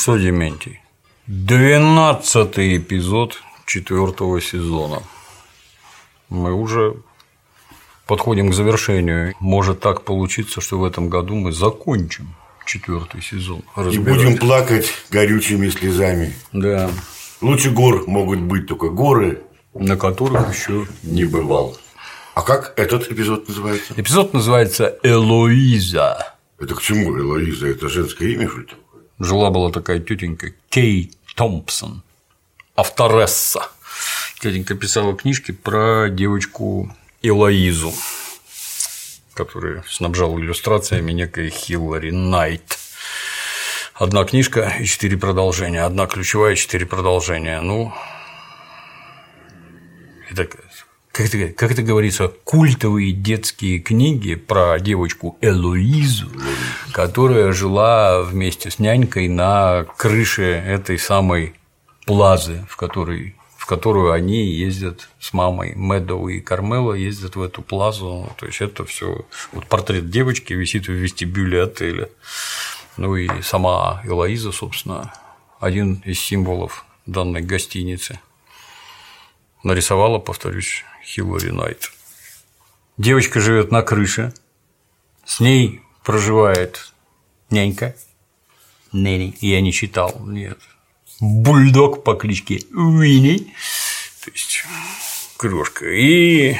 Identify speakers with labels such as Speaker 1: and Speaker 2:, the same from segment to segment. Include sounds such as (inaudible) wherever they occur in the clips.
Speaker 1: Что, Дементий, двенадцатый эпизод четвертого сезона. Мы уже подходим к завершению. Может так получиться, что в этом году мы закончим четвертый сезон.
Speaker 2: И будем плакать горючими слезами.
Speaker 1: Да.
Speaker 2: Лучше гор могут быть только горы,
Speaker 1: на которых еще не бывал.
Speaker 2: А как этот эпизод называется?
Speaker 1: Эпизод называется Элоиза.
Speaker 2: Это к чему Элоиза? Это женское имя, что ли?
Speaker 1: Жила была такая тетенька Кей Томпсон, авторесса. Тетенька писала книжки про девочку Элоизу, которая снабжала иллюстрациями некой Хиллари Найт. Одна книжка и четыре продолжения, одна ключевая и четыре продолжения. Ну, это как это, как это говорится, культовые детские книги про девочку Элоизу, которая жила вместе с нянькой на крыше этой самой плазы, в которой в которую они ездят с мамой. Мэдоу и Кармела ездят в эту плазу. То есть это все. Вот портрет девочки висит в вестибюле отеля. Ну и сама Элоиза, собственно, один из символов данной гостиницы. Нарисовала, повторюсь, Хиллари Найт. Девочка живет на крыше, с ней проживает нянька. Нэнни, я не читал, нет. Бульдог по кличке Уинни, то есть крошка, и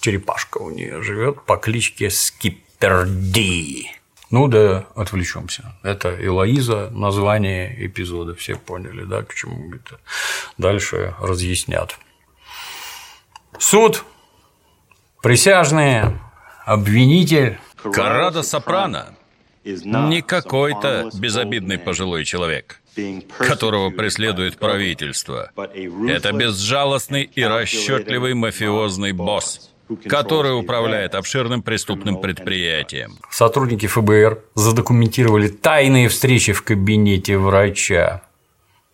Speaker 1: черепашка у нее живет по кличке Скипперди. Ну да, отвлечемся. Это Элоиза, название эпизода, все поняли, да, к чему это. Дальше разъяснят. Суд, присяжные, обвинитель.
Speaker 3: Карадо Сопрано не какой-то безобидный пожилой человек, которого преследует правительство. Это безжалостный и расчетливый мафиозный босс, который управляет обширным преступным предприятием.
Speaker 1: Сотрудники ФБР задокументировали тайные встречи в кабинете врача.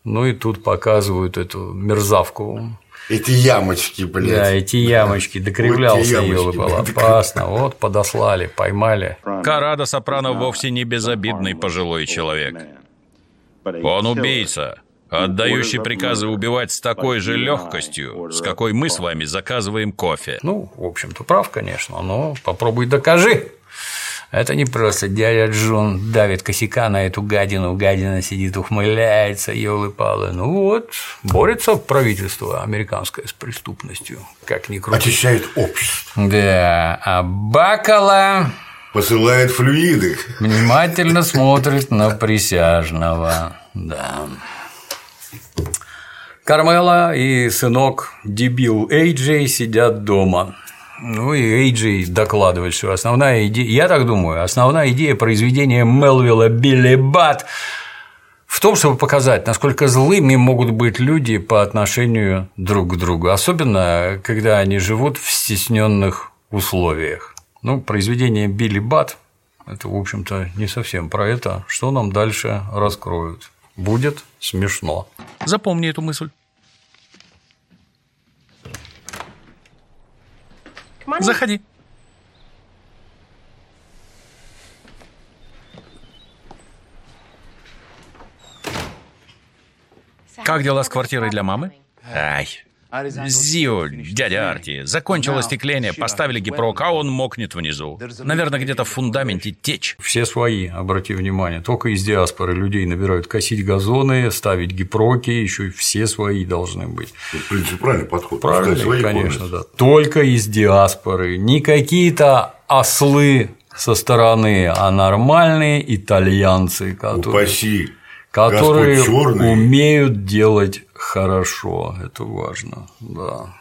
Speaker 1: Ну и тут показывают эту мерзавку
Speaker 2: эти ямочки, блядь.
Speaker 1: Да, эти ямочки, докривлялся вот елы было опасно. Вот подослали, поймали.
Speaker 3: Карадо Сопрано вовсе не безобидный пожилой человек. Он убийца, отдающий приказы убивать с такой же легкостью, с какой мы с вами заказываем кофе.
Speaker 1: Ну, в общем-то, прав, конечно, но попробуй докажи. Это не просто дядя Джон давит косяка на эту гадину, гадина сидит, ухмыляется, елы-палы. Ну вот, борется правительство американское с преступностью, как ни крути.
Speaker 2: Очищает общество.
Speaker 1: Да, а Бакала
Speaker 2: посылает флюиды.
Speaker 1: Внимательно смотрит на присяжного. Да. Кармела и сынок дебил Эйджей сидят дома. Ну и Эйджи докладывает, что основная идея, я так думаю, основная идея произведения Мелвилла Билли Бат в том, чтобы показать, насколько злыми могут быть люди по отношению друг к другу, особенно когда они живут в стесненных условиях. Ну, произведение Билли Бат – это, в общем-то, не совсем про это, что нам дальше раскроют. Будет смешно.
Speaker 3: Запомни эту мысль. Заходи. Как дела с квартирой для мамы? Ай, Зио, дядя Арти, закончил остекление, поставили гипрок, а он мокнет внизу. Наверное, где-то в фундаменте течь.
Speaker 1: Все свои, обрати внимание, только из диаспоры людей набирают косить газоны, ставить гипроки, еще и все свои должны быть.
Speaker 2: В принципе, правильный подход.
Speaker 1: Правильный, конечно, да. Только из диаспоры, не какие-то ослы со стороны, а нормальные итальянцы, которые...
Speaker 2: Упаси
Speaker 1: которые умеют делать хорошо, это важно, да.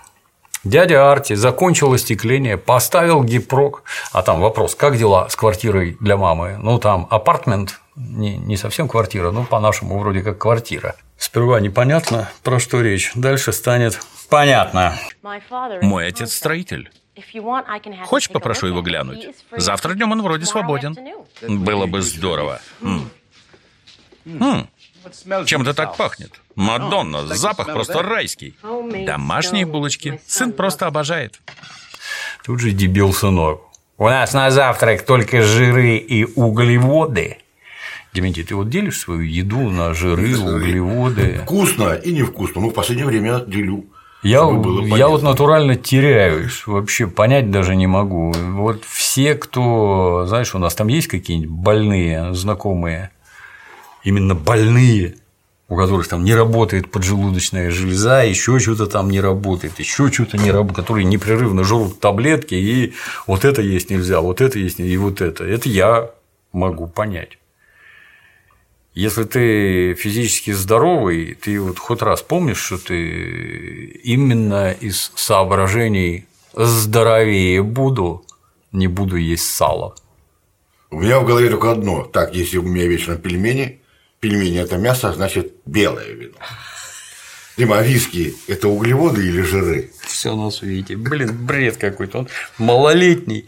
Speaker 1: Дядя Арти закончил остекление, поставил гипрок, а там вопрос, как дела с квартирой для мамы? Ну, там апартмент, не, не совсем квартира, но по-нашему вроде как квартира. Сперва непонятно, про что речь, дальше станет понятно.
Speaker 3: Мой отец строитель. Хочешь, попрошу его глянуть? Завтра днем он вроде свободен. Было бы здорово. М. Хм, чем-то так пахнет. Мадонна, запах просто райский. Домашние булочки. Сын просто обожает.
Speaker 1: Тут же дебил сынок. У нас на завтрак только жиры и углеводы. Дементий, ты вот делишь свою еду на жиры, углеводы?
Speaker 2: Вкусно и невкусно. Ну, в последнее время делю.
Speaker 1: Я, я вот натурально теряюсь, вообще понять даже не могу. Вот все, кто, знаешь, у нас там есть какие-нибудь больные знакомые, именно больные, у которых там не работает поджелудочная железа, еще что-то там не работает, еще что-то не работает, которые непрерывно жрут таблетки, и вот это есть нельзя, вот это есть и вот это. Это я могу понять. Если ты физически здоровый, ты вот хоть раз помнишь, что ты именно из соображений здоровее буду, не буду есть сало.
Speaker 2: У меня в голове только одно. Так, если у меня вечно пельмени, пельмени – это мясо, значит, белое вино. Дима, а виски – это углеводы или жиры?
Speaker 1: Все на свете. Блин, бред какой-то. Он малолетний.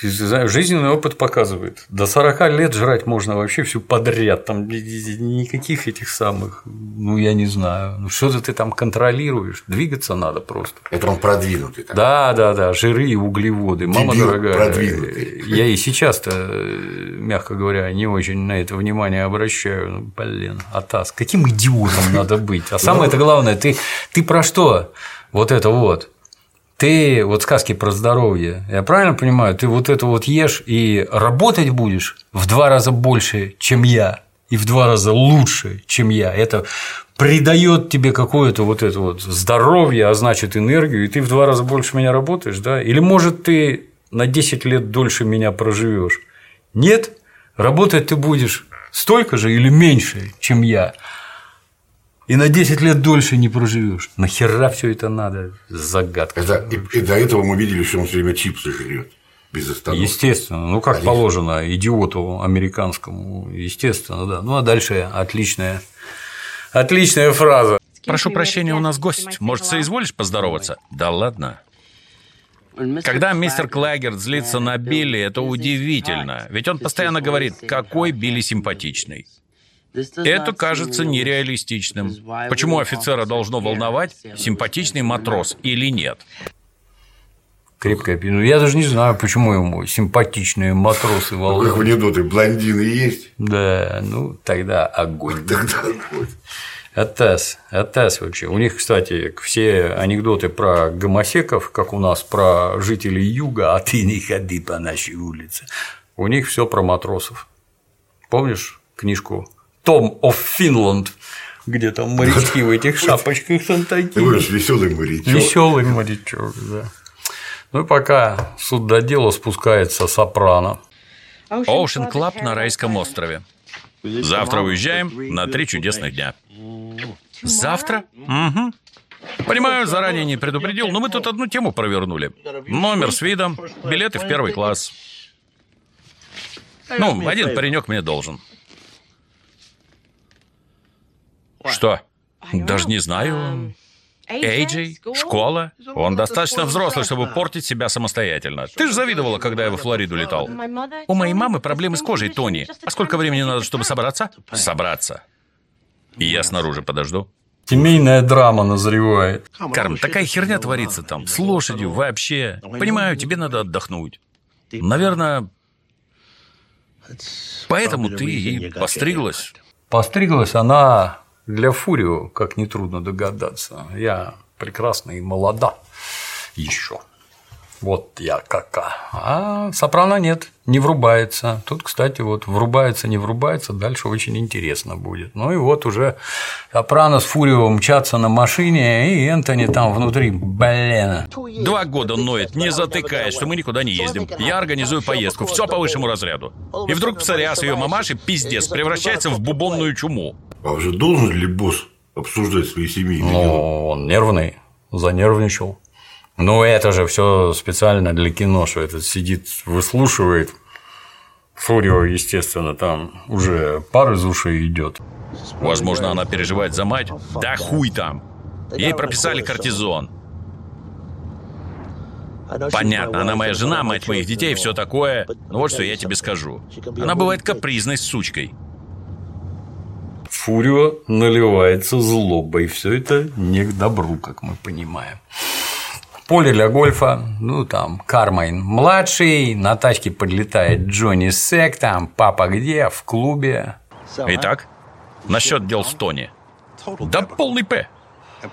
Speaker 1: Жизненный опыт показывает. До 40 лет жрать можно вообще всю подряд. Там никаких этих самых, ну я не знаю. Ну что-то ты там контролируешь. Двигаться надо просто.
Speaker 2: Это он продвинутый.
Speaker 1: Так. Да, да, да. Жиры и углеводы. Мама
Speaker 2: Дебил
Speaker 1: дорогая.
Speaker 2: продвинутый.
Speaker 1: Я и сейчас-то, мягко говоря, не очень на это внимание обращаю. Ну, блин, Атас, каким идиотом надо быть? А самое-то главное, ты, ты про что? Вот это вот ты вот сказки про здоровье, я правильно понимаю, ты вот это вот ешь и работать будешь в два раза больше, чем я, и в два раза лучше, чем я. Это придает тебе какое-то вот это вот здоровье, а значит энергию, и ты в два раза больше меня работаешь, да? Или может ты на 10 лет дольше меня проживешь? Нет, работать ты будешь столько же или меньше, чем я и на 10 лет дольше не проживешь. Нахера все это надо? Загадка.
Speaker 2: Это, и, и до этого мы видели, что он все время чипсы жрет. Без остановки.
Speaker 1: Естественно, ну как
Speaker 2: Конечно.
Speaker 1: положено идиоту американскому, естественно, да. Ну а дальше отличная, отличная фраза.
Speaker 3: Прошу прощения, у нас гость. Может, соизволишь поздороваться? Да ладно. Когда мистер Клагерт злится на Билли, это удивительно. Ведь он постоянно говорит, какой Билли симпатичный. Это кажется нереалистичным. Почему офицера должно волновать, симпатичный матрос или нет?
Speaker 1: Крепкая пи- Ну, я даже не знаю, почему ему симпатичные матросы
Speaker 2: Ну, Как в
Speaker 1: волнуют.
Speaker 2: анекдоты, блондины есть?
Speaker 1: Да, ну тогда огонь.
Speaker 2: Тогда вот.
Speaker 1: Атас, Атас вообще. У них, кстати, все анекдоты про гомосеков, как у нас про жителей юга, а ты не ходи по нашей улице. У них все про матросов. Помнишь книжку Tom of Finland, где там морячки в этих (laughs) шапочках там такие.
Speaker 2: будешь веселый морячок.
Speaker 1: Веселый морячок, да. Ну и пока суд до дела спускается сопрано.
Speaker 3: Ocean Club на райском острове. Завтра уезжаем на три чудесных дня. Завтра? Угу. Понимаю, заранее не предупредил, но мы тут одну тему провернули. Номер с видом, билеты в первый класс. Ну, один паренек мне должен. Что? Даже не знаю. Эйджей? Школа? Он достаточно взрослый, чтобы портить себя самостоятельно. Ты же завидовала, когда я во Флориду летал. У моей мамы проблемы с кожей, Тони. А сколько времени надо, чтобы собраться? Собраться. И я снаружи подожду.
Speaker 1: Семейная драма назревает.
Speaker 3: Карм, такая херня творится там, с лошадью, вообще. Понимаю, тебе надо отдохнуть. Наверное, поэтому ты и постриглась.
Speaker 1: Постриглась она для Фурио, как нетрудно догадаться. Я прекрасна и молода еще. Вот я кака. А сопрано нет, не врубается. Тут, кстати, вот врубается, не врубается, дальше очень интересно будет. Ну и вот уже сопрано с Фурио мчатся на машине, и Энтони там внутри, блин.
Speaker 3: Два года ноет, не затыкаясь, что мы никуда не ездим. Я организую поездку, все по высшему разряду. И вдруг псориаз ее мамаши, пиздец, превращается в бубонную чуму.
Speaker 2: А уже должен ли босс обсуждать свои семейные дела?
Speaker 1: Ну, он нервный, занервничал. Ну, это же все специально для кино, что этот сидит, выслушивает. Фурио, естественно, там уже пар из ушей идет.
Speaker 3: Возможно, она переживает за мать. Да хуй там. Ей прописали кортизон. Понятно, она моя жена, мать моих детей, все такое. Но вот что я тебе скажу. Она бывает капризной сучкой.
Speaker 1: Фурио наливается злобой. Все это не к добру, как мы понимаем. Поле для гольфа, ну там Кармайн младший, на тачке подлетает Джонни Сек, там папа где, в клубе.
Speaker 3: Итак, насчет дел с Тони. Да полный П.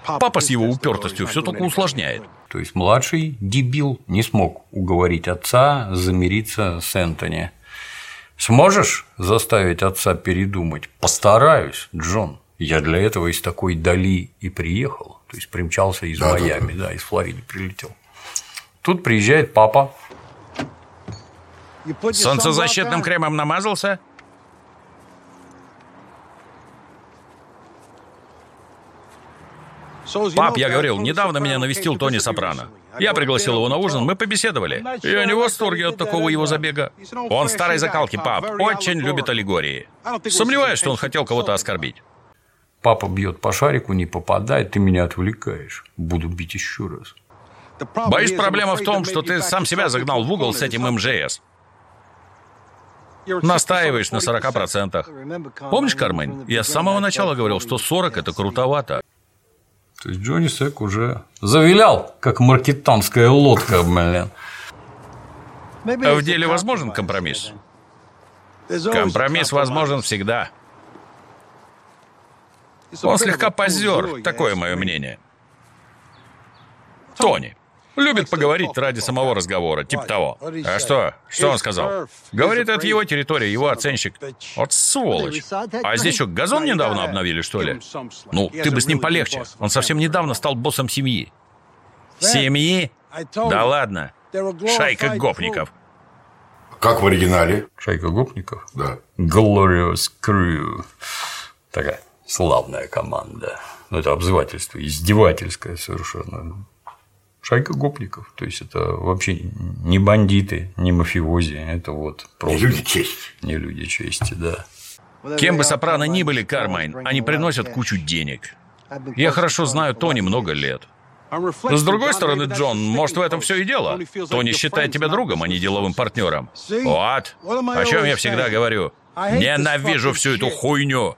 Speaker 3: Папа с его упертостью все только усложняет.
Speaker 1: То есть младший дебил не смог уговорить отца замириться с Энтони. Сможешь заставить отца передумать? Постараюсь, Джон. Я для этого из такой дали и приехал. То есть примчался из да, Майами, да, да. да, из Флориды прилетел. Тут приезжает папа.
Speaker 3: Солнцезащитным кремом намазался? Пап, я говорил, недавно меня навестил Тони Сопрано. Я пригласил его на ужин, мы побеседовали. Я не в восторге от такого его забега. Он старой закалки, пап, очень любит аллегории. Сомневаюсь, что он хотел кого-то оскорбить.
Speaker 1: Папа бьет по шарику, не попадает, ты меня отвлекаешь. Буду бить еще раз.
Speaker 3: Боюсь, проблема в том, что ты сам себя загнал в угол с этим МЖС. Настаиваешь на 40%. Помнишь, Кармен, я с самого начала говорил, что 40 – это крутовато.
Speaker 1: То есть Джонни Сек уже завилял, как маркетанская лодка, блин.
Speaker 3: В деле возможен компромисс? Компромисс возможен всегда. Он слегка позер, такое мое мнение. Тони. Любит поговорить ради самого разговора, типа того. А что? Что он сказал? Говорит, это его территория, его оценщик. Вот сволочь. А здесь что, газон недавно обновили, что ли? Ну, ты бы с ним полегче. Он совсем недавно стал боссом семьи. Семьи? Да ладно. Шайка гопников.
Speaker 2: Как в оригинале?
Speaker 1: Шайка гопников?
Speaker 2: Да.
Speaker 1: Glorious Crew. Такая славная команда. Ну, это обзывательство, издевательское совершенно. Шайка гопников. То есть это вообще не бандиты, не мафиози, это вот
Speaker 2: просто. Не люди чести.
Speaker 1: Не люди чести, да.
Speaker 3: Кем бы Сопрано ни были, Кармайн, они приносят кучу денег. Я хорошо знаю Тони много лет. Но с другой стороны, Джон, может, в этом все и дело. Тони считает тебя другом, а не деловым партнером. Вот. О чем я всегда говорю. Ненавижу всю эту хуйню.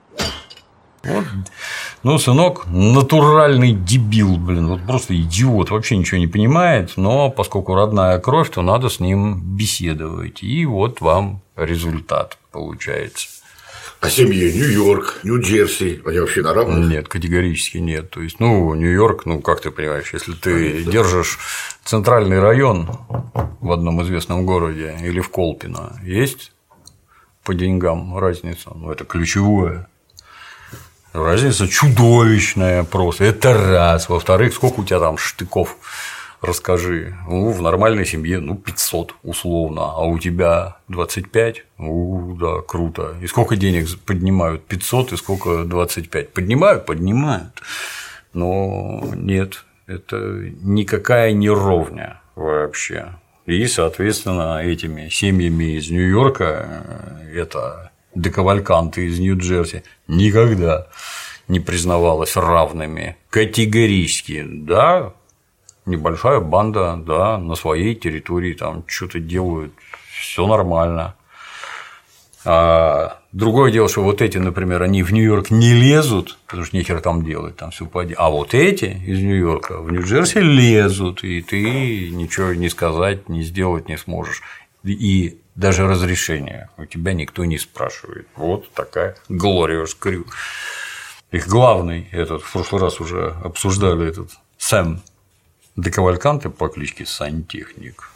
Speaker 1: Вот. Ну, сынок натуральный дебил, блин, вот просто идиот, вообще ничего не понимает, но поскольку родная кровь, то надо с ним беседовать. И вот вам результат получается.
Speaker 2: А семье Нью-Йорк, Нью-Джерси, они вообще на равных?
Speaker 1: Нет, категорически нет. То есть, ну, Нью-Йорк, ну, как ты понимаешь, если ты держишь центральный район в одном известном городе или в Колпино, есть по деньгам разница, ну, это ключевое. Разница чудовищная просто. Это раз. Во-вторых, сколько у тебя там штыков? Расскажи. Ну, в нормальной семье, ну, 500 условно, а у тебя 25? Ну, да, круто. И сколько денег поднимают? 500 и сколько 25? Поднимают? Поднимают. Но нет, это никакая не ровня вообще. И, соответственно, этими семьями из Нью-Йорка э, это декавальканты из Нью-Джерси никогда не признавалась равными категорически, да, небольшая банда, да, на своей территории там что-то делают, все нормально. А другое дело, что вот эти, например, они в Нью-Йорк не лезут, потому что нехер там делать, там все поди. А вот эти из Нью-Йорка в Нью-Джерси лезут, и ты ничего не сказать, не сделать не сможешь. И даже разрешения у тебя никто не спрашивает. Вот такая Glorious Crew. Их главный, этот, в прошлый раз уже обсуждали этот Сэм Декавальканте по кличке Сантехник.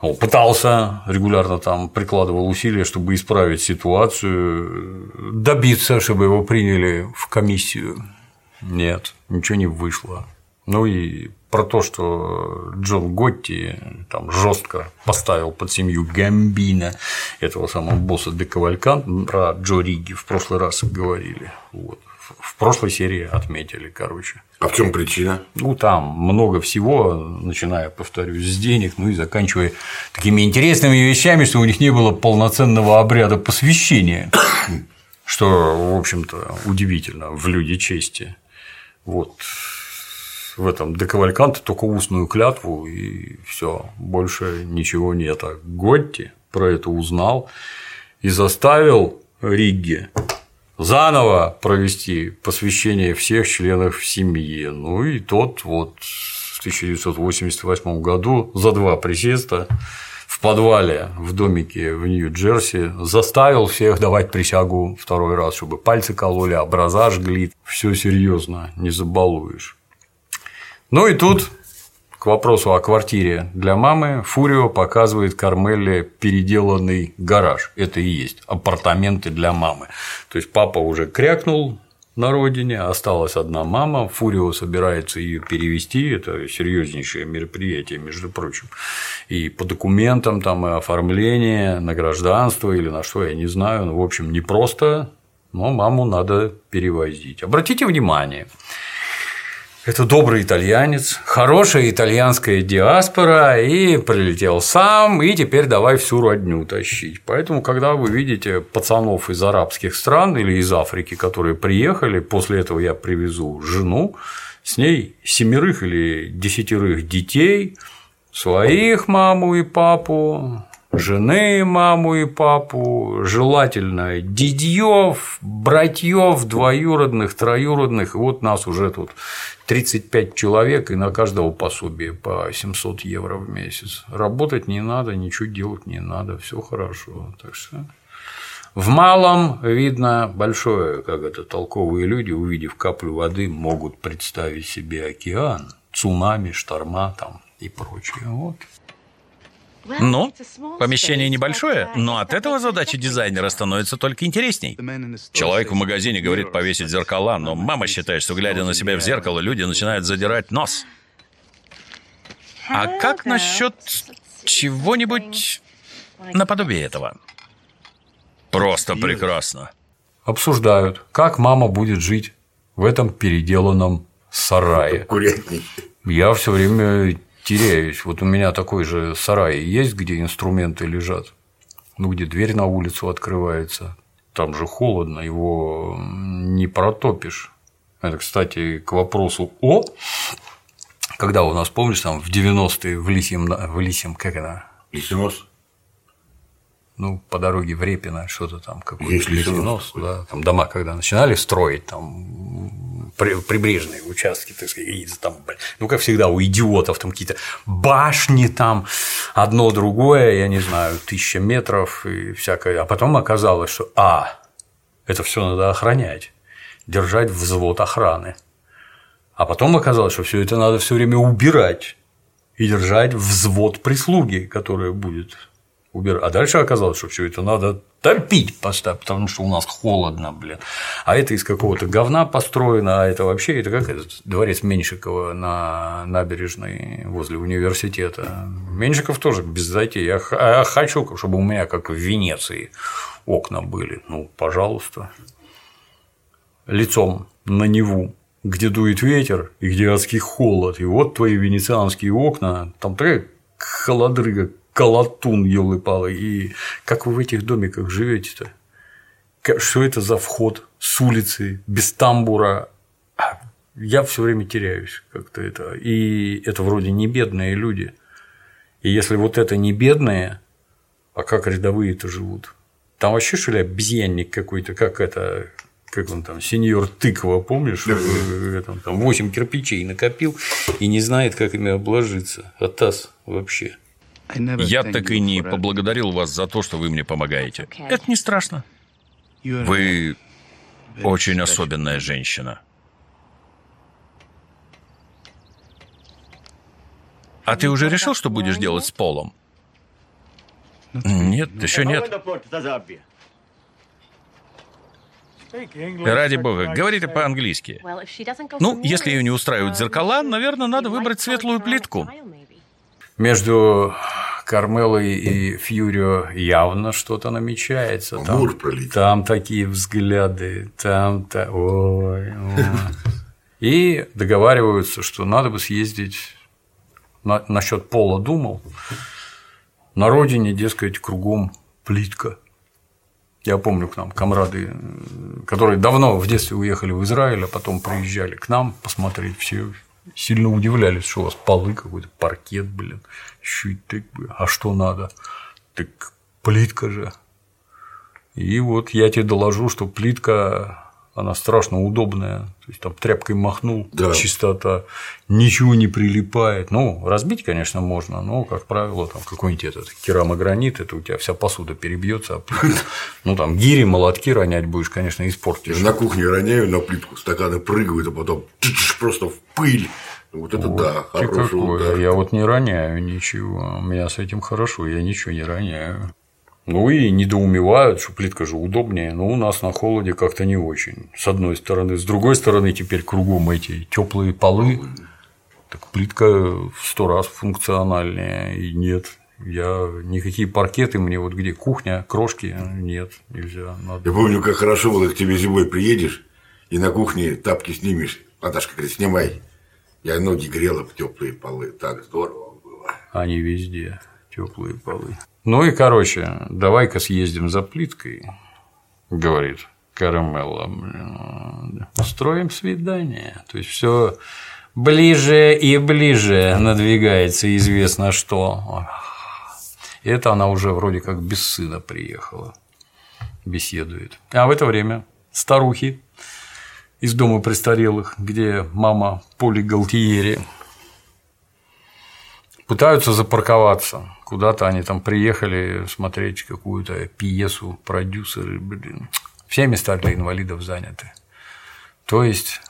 Speaker 1: Он пытался регулярно там прикладывал усилия, чтобы исправить ситуацию, добиться, чтобы его приняли в комиссию. Нет, ничего не вышло. Ну и про то, что Джон Готти там жестко поставил под семью Гамбина, этого самого босса де Кавалькан, про Джо Риги в прошлый раз говорили. Вот. В прошлой серии отметили, короче.
Speaker 2: А в чем причина?
Speaker 1: Ну, там много всего, начиная, повторюсь, с денег, ну и заканчивая такими интересными вещами, что у них не было полноценного обряда посвящения, (coughs) что, в общем-то, удивительно в люди чести. Вот в этом декавальканте только устную клятву, и все, больше ничего нет. А Готти про это узнал и заставил Ригги заново провести посвящение всех членов семьи. Ну и тот вот 1988 году за два присеста в подвале в домике в Нью-Джерси заставил всех давать присягу второй раз, чтобы пальцы кололи, образа жгли. Все серьезно, не забалуешь. Ну и тут к вопросу о квартире для мамы Фурио показывает Кармелле переделанный гараж. Это и есть апартаменты для мамы. То есть папа уже крякнул, на родине, осталась одна мама, Фурио собирается ее перевести, это серьезнейшее мероприятие, между прочим, и по документам там и оформление на гражданство или на что, я не знаю, ну, в общем, не просто, но маму надо перевозить. Обратите внимание, это добрый итальянец, хорошая итальянская диаспора, и прилетел сам, и теперь давай всю родню тащить. Поэтому, когда вы видите пацанов из арабских стран или из Африки, которые приехали, после этого я привезу жену, с ней семерых или десятерых детей, своих маму и папу, жены, маму и папу, желательно дедьев, братьев, двоюродных, троюродных, и вот нас уже тут 35 человек, и на каждого пособие по 700 евро в месяц. Работать не надо, ничего делать не надо, все хорошо. Так что в малом видно большое, как это толковые люди, увидев каплю воды, могут представить себе океан, цунами, шторма там и прочее. Вот.
Speaker 3: Ну, помещение небольшое, но от этого задача дизайнера становится только интересней. Человек в магазине говорит повесить зеркала, но мама считает, что глядя на себя в зеркало, люди начинают задирать нос. А как насчет чего-нибудь наподобие этого? Просто прекрасно.
Speaker 1: Обсуждают, как мама будет жить в этом переделанном сарае. Я все время теряюсь. Вот у меня такой же сарай есть, где инструменты лежат, ну, где дверь на улицу открывается. Там же холодно, его не протопишь. Это, кстати, к вопросу о когда у нас, помнишь, там в 90-е в Лисьем, в Лисьем, как это?
Speaker 2: Лисинос?
Speaker 1: Ну, по дороге в Репино, что-то там, какой-то Лисинос, да, там дома, когда начинали строить, там прибрежные участки, так сказать, там, ну, как всегда, у идиотов там какие-то башни там, одно другое, я не знаю, тысяча метров и всякое. А потом оказалось, что А, это все надо охранять, держать взвод охраны. А потом оказалось, что все это надо все время убирать и держать взвод прислуги, которая будет убирать. А дальше оказалось, что все это надо топить поставь, потому что у нас холодно, блин. А это из какого-то говна построено, а это вообще, это как этот дворец Меньшикова на набережной возле университета. Меньшиков тоже без затей. Я хочу, чтобы у меня, как в Венеции, окна были. Ну, пожалуйста. Лицом на Неву, где дует ветер и где адский холод. И вот твои венецианские окна, там такая холодрыга колотун, елы палы И как вы в этих домиках живете-то? Что это за вход с улицы, без тамбура? Я все время теряюсь как-то это. И это вроде не бедные люди. И если вот это не бедные, а как рядовые-то живут? Там вообще что ли обезьянник какой-то, как это, как он там, сеньор тыква, помнишь? Да. Там 8 кирпичей накопил и не знает, как ими обложиться. Атас вообще.
Speaker 3: Я так и не поблагодарил вас за то, что вы мне помогаете. Это не страшно. Вы очень особенная женщина. А ты уже решил, что будешь делать с полом? Нет, еще нет. Ради бога, говорите по-английски. Ну, если ее не устраивают зеркала, наверное, надо выбрать светлую плитку.
Speaker 1: Между Кармелой и Фьюрио явно что-то намечается. Там, там такие взгляды, там-то. Ой, ой. И договариваются, что надо бы съездить на, насчет пола думал. На родине, дескать, кругом плитка. Я помню к нам комрады, которые давно в детстве уехали в Израиль, а потом приезжали к нам посмотреть, все сильно удивлялись, что у вас полы какой-то, паркет, блин, чуть так, а что надо? Так плитка же. И вот я тебе доложу, что плитка она страшно удобная. То есть там тряпкой махнул,
Speaker 2: Да.
Speaker 1: чистота, ничего не прилипает. Ну, разбить, конечно, можно, но, как правило, там какой-нибудь этот керамогранит, это у тебя вся посуда перебьется. Ну, там гири, молотки ронять будешь, конечно,
Speaker 2: Я
Speaker 1: испортишь.
Speaker 2: же на кухне роняю на плитку, стаканы прыгают, а потом просто в пыль. Вот это да,
Speaker 1: Ты
Speaker 2: хороший удар.
Speaker 1: Я вот не роняю ничего. У меня с этим хорошо, я ничего не роняю. Ну и недоумевают, что плитка же удобнее, но у нас на холоде как-то не очень. С одной стороны, с другой стороны, теперь кругом эти теплые полы, так плитка в сто раз функциональнее. И нет, я никакие паркеты мне вот где кухня, крошки нет, нельзя. Надо.
Speaker 2: Я помню, как хорошо было, к тебе зимой приедешь, и на кухне тапки снимешь. Наташка говорит, снимай. Я ноги грела в теплые полы. Так здорово было.
Speaker 1: Они везде теплые полы. Ну и короче, давай-ка съездим за плиткой, говорит Карамелла. Строим свидание. То есть все ближе и ближе надвигается известно что. И это она уже вроде как без сына приехала, беседует. А в это время старухи из дома престарелых, где мама Поли Галтиери пытаются запарковаться. Куда-то они там приехали смотреть какую-то пьесу, продюсеры, блин. Все места для инвалидов заняты. То есть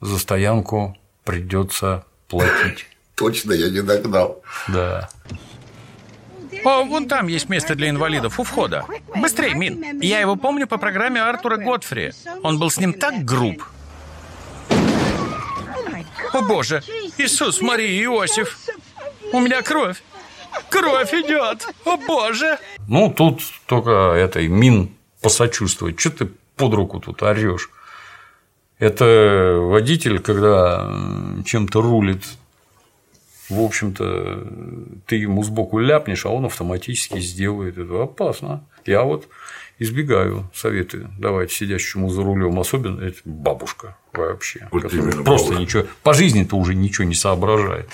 Speaker 1: за стоянку придется платить. (laughs)
Speaker 2: Точно я не догнал.
Speaker 1: Да.
Speaker 3: О, вон там есть место для инвалидов у входа. Быстрей, Мин. Я его помню по программе Артура Готфри. Он был с ним так груб. О боже, Иисус, Мария, Иосиф. У меня кровь. Кровь идет. О боже.
Speaker 1: Ну, тут только этой Мин посочувствовать. Что ты под руку тут орешь? Это водитель, когда чем-то рулит, в общем-то, ты ему сбоку ляпнешь, а он автоматически сделает это. Опасно. Я вот избегаю советы давать сидящему за рулем, особенно это бабушка вообще,
Speaker 2: Вот
Speaker 1: просто
Speaker 2: бабушка.
Speaker 1: ничего по жизни-то уже ничего не соображает.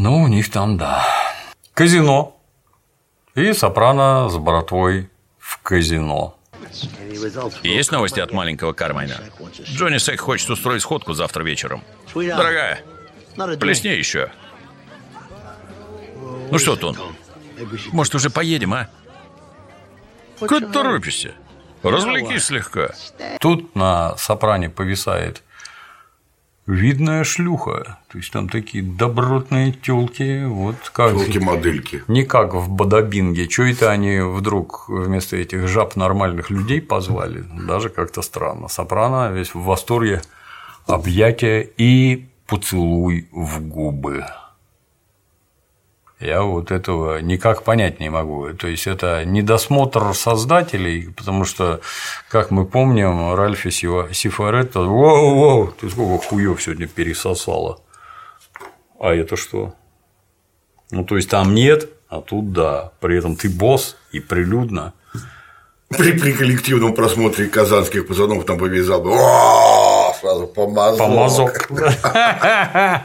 Speaker 1: Ну, у них там, да. Казино. И сопрано с братвой в казино.
Speaker 3: Есть новости от маленького Кармайна? Джонни Сек хочет устроить сходку завтра вечером. Дорогая, плесни еще. Ну что, Тон, может, уже поедем, а? Ты торопишься? Развлекись слегка.
Speaker 1: Тут на сопране повисает видная шлюха. То есть там такие добротные телки, вот как
Speaker 2: Телки-модельки.
Speaker 1: не как в Бадабинге. Чё это они вдруг вместо этих жаб нормальных людей позвали? Даже как-то странно. Сопрано весь в восторге, объятия и поцелуй в губы. Я вот этого никак понять не могу. То есть это недосмотр создателей, потому что, как мы помним, Ральфи Сифаретто, воу-воу, ты сколько хуев сегодня пересосала. А это что? Ну, то есть там нет, а тут да. При этом ты босс и прилюдно.
Speaker 2: При, при коллективном просмотре казанских пацанов там повязал бы. «О, Сразу помазок.
Speaker 1: Помазок. (laughs)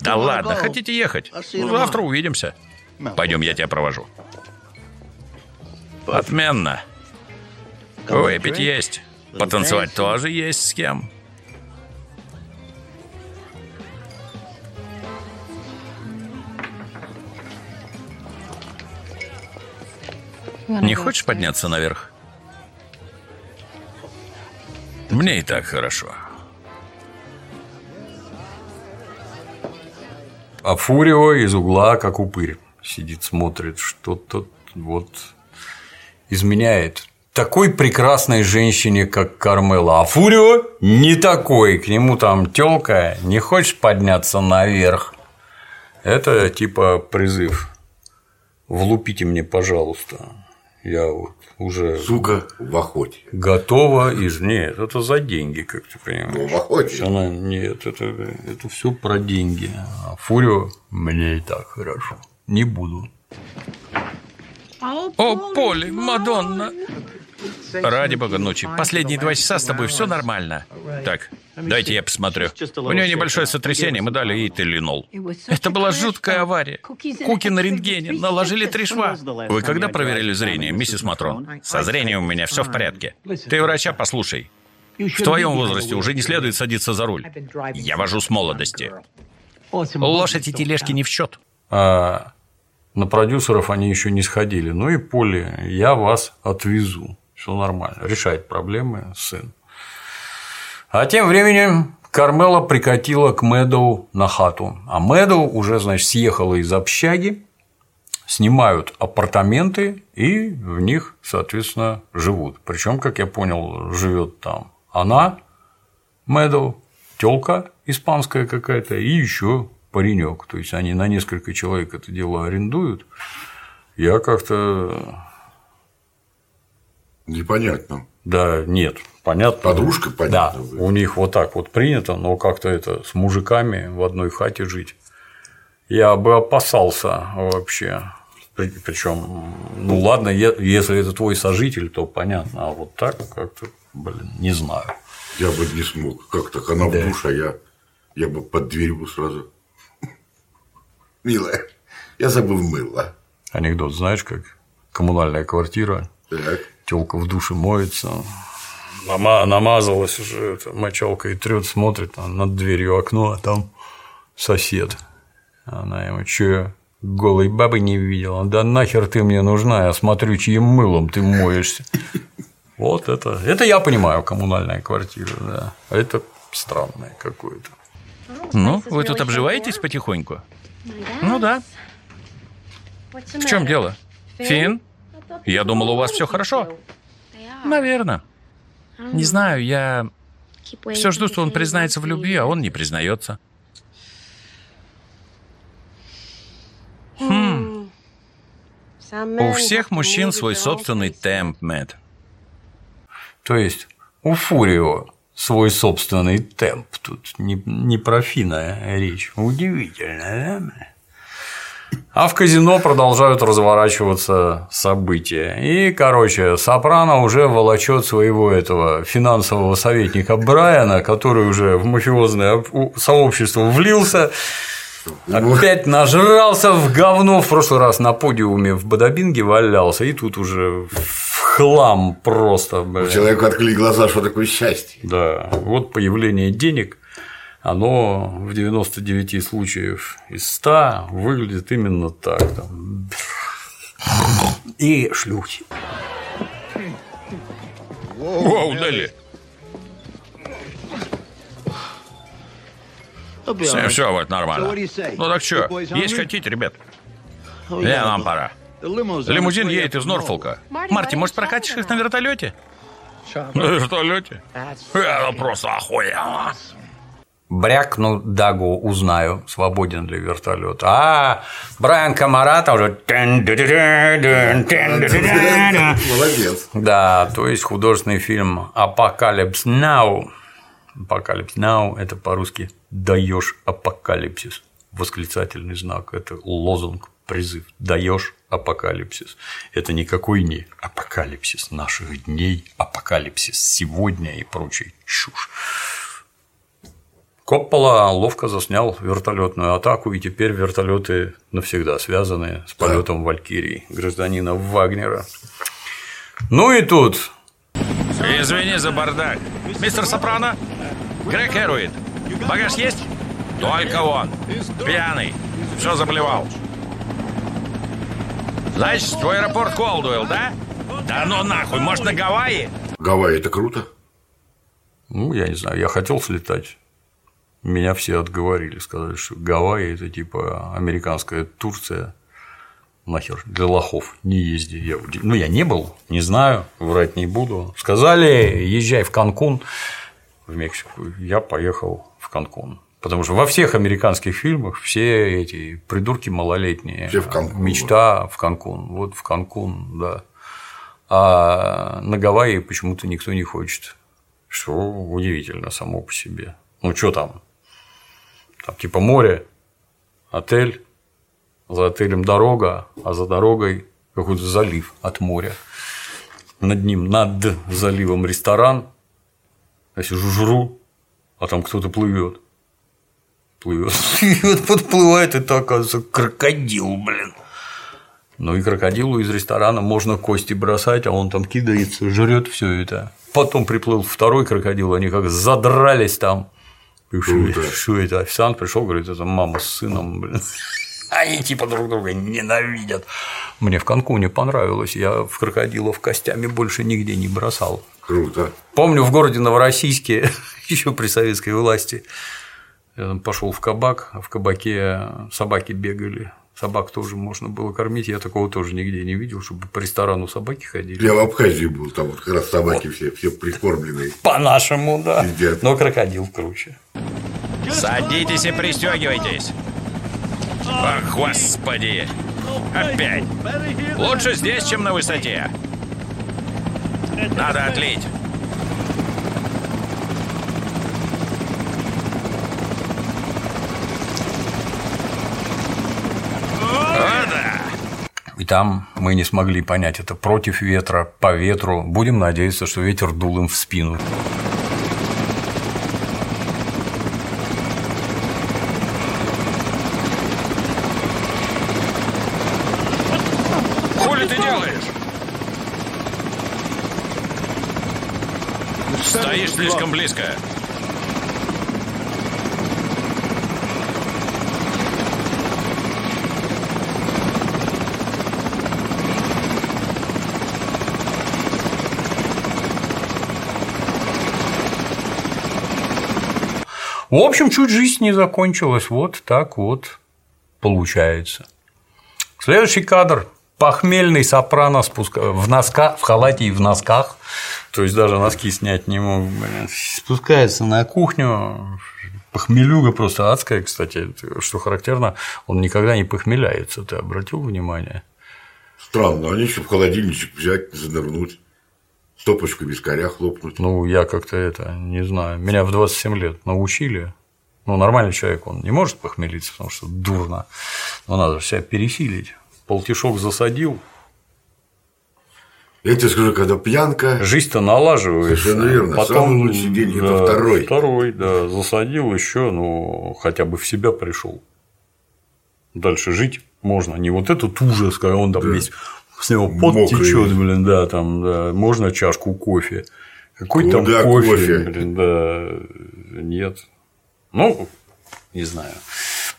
Speaker 3: Да ладно, хотите ехать? Ну, завтра увидимся. Пойдем, я тебя провожу. Отменно. Выпить есть. Потанцевать тоже есть с кем. Не хочешь подняться наверх? Мне и так хорошо.
Speaker 1: А Фурио из угла, как упырь, сидит, смотрит, что-то вот изменяет. Такой прекрасной женщине, как Кармела. А Фурио не такой. К нему там телка. Не хочешь подняться наверх? Это типа призыв. Влупите мне, пожалуйста. Я вот уже
Speaker 2: Сука в охоте.
Speaker 1: готова из нет, это за деньги, как ты
Speaker 2: Ну,
Speaker 1: понимаешь.
Speaker 2: в охоте.
Speaker 1: Она нет, это, это все про деньги. А Фурио мне и так хорошо. Не буду.
Speaker 3: О, Поли, Мадонна. Ради бога, ночи. Последние два часа с тобой все нормально. Так, дайте я посмотрю. У нее небольшое сотрясение, мы дали ей теленол. Это была жуткая авария. Куки на рентгене, наложили три шва. Вы когда проверили зрение, миссис Матрон? Со зрением у меня все в порядке. Ты врача послушай. В твоем возрасте уже не следует садиться за руль. Я вожу с молодости. Лошадь и тележки не в счет.
Speaker 1: А на продюсеров они еще не сходили. Ну и Поле, я вас отвезу. Все нормально. Решает проблемы сын. А тем временем Кармела прикатила к Мэдоу на хату. А Мэдоу уже, значит, съехала из общаги, снимают апартаменты и в них, соответственно, живут. Причем, как я понял, живет там она, Мэдоу, телка испанская какая-то и еще паренек. То есть они на несколько человек это дело арендуют. Я как-то
Speaker 2: Непонятно.
Speaker 1: Да, нет, понятно.
Speaker 2: Подружка, понятно.
Speaker 1: Да, у них вот так вот принято, но как-то это с мужиками в одной хате жить. Я бы опасался вообще. Причем, ну ладно, если это твой сожитель, то понятно, а вот так как-то, блин, не знаю.
Speaker 2: Я бы не смог. Как так? Она да. в душ, а я, я бы под дверью сразу. (laughs) Милая, я забыл мыло.
Speaker 1: Анекдот знаешь, как коммунальная квартира,
Speaker 2: так.
Speaker 1: Телка в душе моется, намазалась уже мочалкой трет, смотрит а над дверью окно, а там сосед. Она ему, че, голой бабы не видела? Да нахер ты мне нужна, я смотрю, чьим мылом ты моешься. Вот это, это я понимаю, коммунальная квартира, да. А это странное какое-то.
Speaker 3: Ну, вы тут обживаетесь потихоньку? Ну да. В чем дело? Фин? Я думал, у вас все хорошо. Наверное. Не знаю, я все жду, что он признается в любви, а он не признается. Хм. У всех мужчин свой собственный темп, Мэтт.
Speaker 1: То есть у Фурио свой собственный темп. Тут не, не про Фина речь. Удивительно, да? А в казино продолжают разворачиваться события. И, короче, Сопрано уже волочет своего этого финансового советника Брайана, который уже в мафиозное сообщество влился, опять нажрался в говно. В прошлый раз на подиуме в Бадабинге валялся, и тут уже хлам просто.
Speaker 2: Блин. Человеку открыли глаза, что такое счастье.
Speaker 1: Да, вот появление денег, оно в 99 случаев из 100 выглядит именно так. Там. И шлюхи.
Speaker 3: Воу, Дели. Все, все, вот нормально. Ну так что, есть хотите, ребят? Я нам пора. Лимузин едет из Норфолка. Марти, может, прокатишь их на вертолете? На вертолете? Это просто охуенно.
Speaker 1: Брякну Дагу, узнаю, свободен ли вертолет. А, Брайан Камарата уже...
Speaker 2: Молодец.
Speaker 1: Да, то есть художественный фильм «Apocalypse Now». «Apocalypse Now» – это по-русски «даешь апокалипсис». Восклицательный знак – это лозунг призыв «даешь апокалипсис». Это никакой не апокалипсис наших дней, апокалипсис сегодня и прочая чушь. Коппола ловко заснял вертолетную атаку, и теперь вертолеты навсегда связаны с полетом Валькирии, гражданина Вагнера. Ну и тут.
Speaker 3: Извини за бардак. Мистер Сопрано? Грег Эруид. Багаж есть? Только он. Пьяный. Все заблевал. Значит, твой аэропорт Колдуэлл, да? Да ну нахуй, может, на Гавайи?
Speaker 2: Гавайи – это круто.
Speaker 1: Ну, я не знаю, я хотел слетать. Меня все отговорили, сказали, что Гавайи – это типа американская Турция. Нахер, для лохов, не езди. Я, ну, я не был, не знаю, врать не буду. Сказали, езжай в Канкун, в Мексику. Я поехал в Канкун. Потому что во всех американских фильмах все эти придурки малолетние.
Speaker 2: Все в Канкун.
Speaker 1: Мечта в Канкун. Вот в Канкун, да. А на Гавайи почему-то никто не хочет. Что удивительно само по себе. Ну, что там? Там типа море, отель, за отелем дорога, а за дорогой какой-то залив от моря. над ним, над заливом ресторан. Я сижу, жру, а там кто-то плывет. Плывет. И вот подплывает, это оказывается крокодил, блин. Ну и крокодилу из ресторана можно кости бросать, а он там кидается, жрет все это. Потом приплыл второй крокодил, они как задрались там. Что это? Официант пришел, говорит, это мама с сыном, блин. (laughs) Они типа друг друга ненавидят. Мне в Канкуне понравилось. Я в крокодилов костями больше нигде не бросал.
Speaker 2: Круто.
Speaker 1: Помню, в городе Новороссийске, (laughs) еще при советской власти, я пошел в кабак, а в кабаке собаки бегали. Собак тоже можно было кормить, я такого тоже нигде не видел, чтобы по ресторану собаки ходили.
Speaker 2: Я в Абхазии был, там вот как раз собаки вот. все, все прикормленные.
Speaker 1: По-нашему, да. Сидят. Но крокодил круче.
Speaker 3: Садитесь и пристегивайтесь. Ах, господи! Опять! Лучше здесь, чем на высоте. Надо отлить.
Speaker 1: И там мы не смогли понять, это против ветра, по ветру. Будем надеяться, что ветер дул им в спину.
Speaker 3: Хули ты делаешь? Стоишь слишком близко.
Speaker 1: В общем, чуть жизнь не закончилась. Вот так вот получается. Следующий кадр. Похмельный сопрано спуска... в носках, в халате и в носках. То есть даже носки снять не мог. Спускается на кухню. Похмелюга просто адская, кстати, что характерно, он никогда не похмеляется. Ты обратил внимание?
Speaker 2: Странно, они еще в холодильничек взять, занырнуть стопочку вискаря хлопнуть.
Speaker 1: Ну, я как-то это, не знаю. Меня в 27 лет научили. Ну, нормальный человек, он не может похмелиться, потому что дурно. Но надо себя пересилить. Полтишок засадил.
Speaker 2: Я тебе скажу, когда пьянка.
Speaker 1: Жизнь-то налаживается.
Speaker 2: Совершенно верно. Потом, Самый лучший день да, это второй.
Speaker 1: Второй, да. Засадил еще, ну, хотя бы в себя пришел. Дальше жить можно. Не вот этот ужас, когда он там да. весь с него пот течет, блин, да, там, да, можно чашку кофе. Какой там кофе, кофе, блин, да, нет. Ну, не знаю.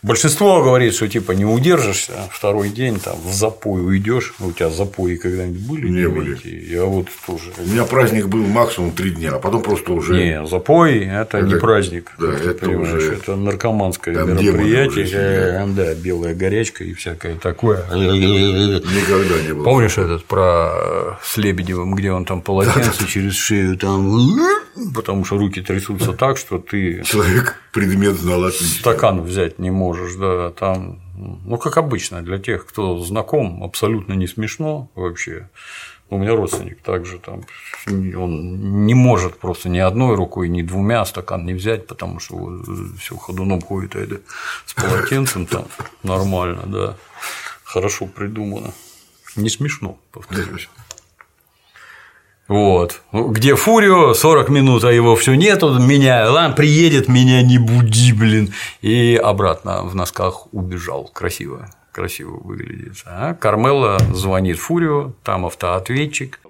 Speaker 1: Большинство говорит, что типа не удержишься, второй день там в запой уйдешь. У тебя запои когда-нибудь были?
Speaker 2: Не были.
Speaker 1: Я вот тоже.
Speaker 2: У меня праздник был максимум три дня, а потом просто уже.
Speaker 1: Не, запой это, это не праздник. Да, это уже... это наркоманское там мероприятие. Уже да, белая горячка и всякое такое.
Speaker 2: Никогда не было.
Speaker 1: Помнишь этот про с Лебедевым, где он там полотенце через шею там потому что руки трясутся так, что ты
Speaker 2: человек предмет знал отлично.
Speaker 1: Стакан взять не можешь, да, там, ну как обычно для тех, кто знаком, абсолютно не смешно вообще. У меня родственник также там, он не может просто ни одной рукой, ни двумя стакан не взять, потому что все ходуном ходит а это с полотенцем там нормально, да, хорошо придумано, не смешно, повторюсь. Вот. Где Фурио, 40 минут, а его все нету, меня, ладно, приедет, меня не буди, блин. И обратно в носках убежал. Красиво, красиво выглядит. А Кармела звонит Фурио, там автоответчик.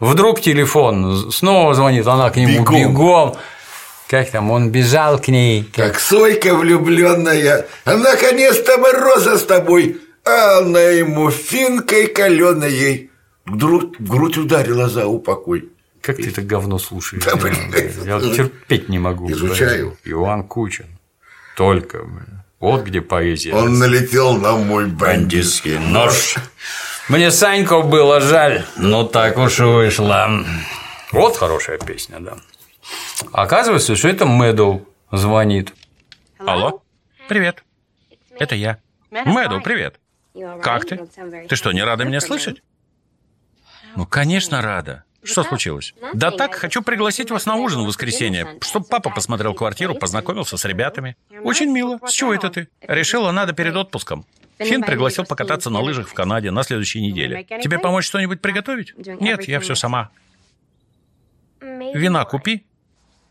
Speaker 1: Вдруг телефон снова звонит, она к нему бегом. бегом. Как там, он бежал к ней.
Speaker 2: Как, как Сойка влюбленная. А наконец-то Мороза с тобой. А она ему финкой каленой. Вдруг в грудь ударила за упокой.
Speaker 1: Как ты это говно слушаешь? Да, я, я терпеть не могу.
Speaker 2: Изучаю.
Speaker 1: Иван Кучин. Только. Вот где поэзия.
Speaker 2: Он налетел на мой бандитский нож.
Speaker 1: Мне Саньку было жаль, но так уж и вышло. Вот хорошая песня, да. Оказывается, что это Мэдоу звонит.
Speaker 3: Алло? Привет. Это я. Мэдоу, привет. Как ты? Ты что, не рада меня слышать? Ну, конечно, рада. Что случилось? Да так, хочу пригласить вас на ужин в воскресенье, чтобы папа посмотрел квартиру, познакомился с ребятами. Очень мило. С чего это ты? Решила, надо перед отпуском. Финн пригласил покататься на лыжах в Канаде на следующей неделе. Тебе помочь что-нибудь приготовить? Нет, я все сама. Вина купи.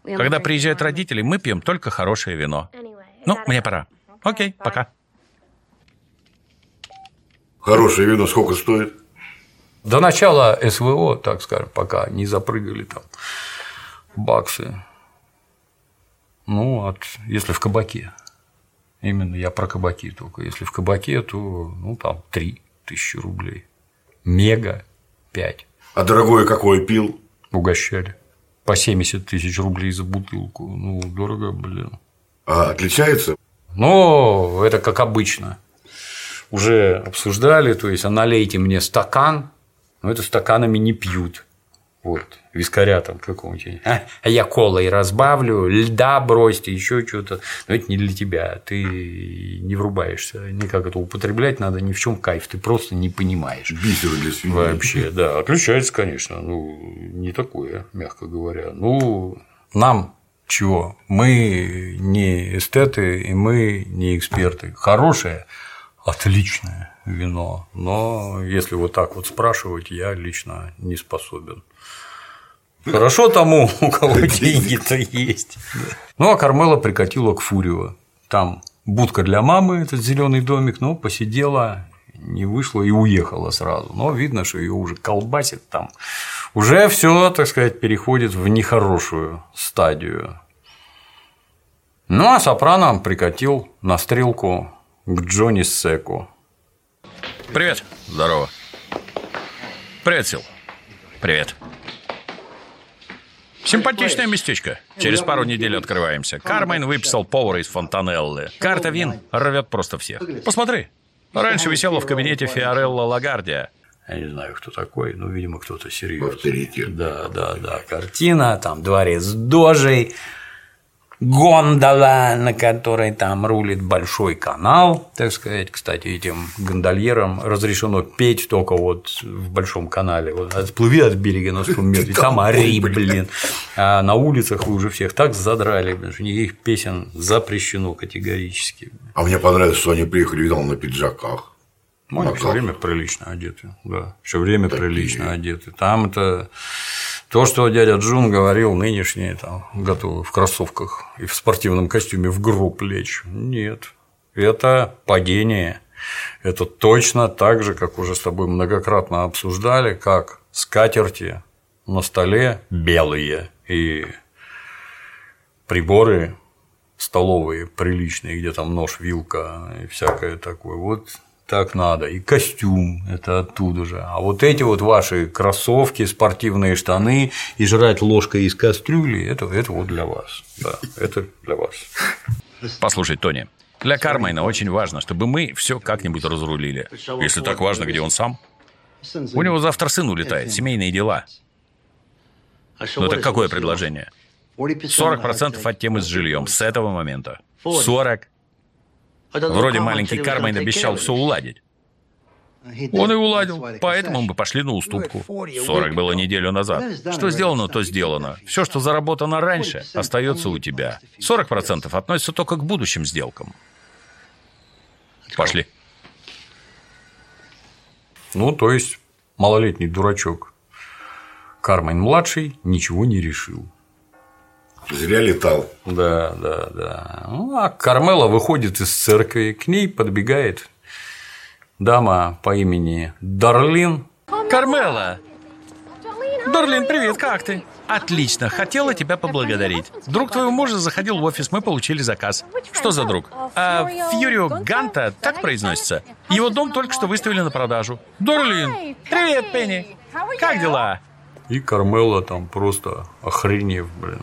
Speaker 3: Когда приезжают родители, мы пьем только хорошее вино. Ну, мне пора. Окей, пока.
Speaker 2: Хорошее вино сколько стоит?
Speaker 1: До начала СВО, так скажем, пока не запрыгали там баксы. Ну, от, если в кабаке. Именно я про кабаки только. Если в кабаке, то ну там 3 тысячи рублей. Мега 5.
Speaker 2: А дорогое какое пил?
Speaker 1: Угощали. По 70 тысяч рублей за бутылку. Ну, дорого, блин.
Speaker 2: А отличается?
Speaker 1: Ну, это как обычно уже обсуждали, то есть, а налейте мне стакан, но это стаканами не пьют. Вот, вискаря там какого-нибудь. А, а я колой разбавлю, льда бросьте, еще что-то. Но это не для тебя. Ты не врубаешься. Никак это употреблять надо ни в чем кайф. Ты просто не понимаешь.
Speaker 2: Бисер для семьи.
Speaker 1: Вообще, да. Отличается, конечно. Ну, не такое, мягко говоря. Ну, нам чего? Мы не эстеты, и мы не эксперты. Хорошее отличное вино, но если вот так вот спрашивать, я лично не способен. Хорошо тому, (laughs) у кого деньги-то есть. Ну, а Кармела прикатила к Фурио. Там будка для мамы, этот зеленый домик, но посидела, не вышла и уехала сразу. Но видно, что ее уже колбасит там. Уже все, так сказать, переходит в нехорошую стадию. Ну, а Сопрано прикатил на стрелку к Джонни Секу.
Speaker 3: Привет. Здорово. Привет, Сил. Привет. Симпатичное местечко. Через пару недель открываемся. Кармайн выписал повара из Фонтанеллы. Карта вин рвет просто всех. Посмотри. Раньше висела в кабинете Фиорелла Лагардия.
Speaker 1: Я не знаю, кто такой, но, видимо, кто-то серьезный.
Speaker 2: Авторитет.
Speaker 1: Да, да, да. Картина, там дворец Дожей, гондола, на которой там рулит большой канал, так сказать. Кстати, этим гондольерам разрешено петь только вот в большом канале. Вот отплыви от берега на 100 метров, (laughs) там ори, блин. А на улицах вы уже всех так задрали, блин, что никаких песен запрещено категорически.
Speaker 2: А мне понравилось, что они приехали, видал, на пиджаках.
Speaker 1: Ну, они все время прилично одеты, да, все время прилично одеты. Там это то, что дядя Джун говорил, нынешние там готовы в кроссовках и в спортивном костюме в гроб лечь. Нет. Это падение. Это точно так же, как уже с тобой многократно обсуждали, как скатерти на столе белые и приборы столовые приличные, где там нож, вилка и всякое такое. Вот так надо, и костюм это оттуда же. А вот эти вот ваши кроссовки, спортивные штаны и жрать ложкой из кастрюли это, это вот для вас. Да, это для вас.
Speaker 3: Послушай, Тони, для Кармайна очень важно, чтобы мы все как-нибудь разрулили. Если так важно, где он сам. У него завтра сын улетает, семейные дела. Ну так какое предложение? 40% от темы с жильем с этого момента. 40 Вроде маленький Кармайн обещал все уладить. Он и уладил, поэтому мы пошли на уступку. 40 было неделю назад. Что сделано, то сделано. Все, что заработано раньше, остается у тебя. 40% относится только к будущим сделкам. Пошли.
Speaker 1: Ну, то есть, малолетний дурачок. Кармайн младший ничего не решил.
Speaker 2: Зря летал.
Speaker 1: Да, да, да. Ну, а Кармела выходит из церкви, к ней подбегает дама по имени Дарлин.
Speaker 3: Кармела! Дарлин, привет, как ты? Отлично, хотела тебя поблагодарить. Друг твоего мужа заходил в офис, мы получили заказ. Что за друг? А, Фьюрио Ганта, так произносится. Его дом только что выставили на продажу. Дарлин, привет, Пенни. Как дела?
Speaker 1: И Кармела там просто охренев, блин.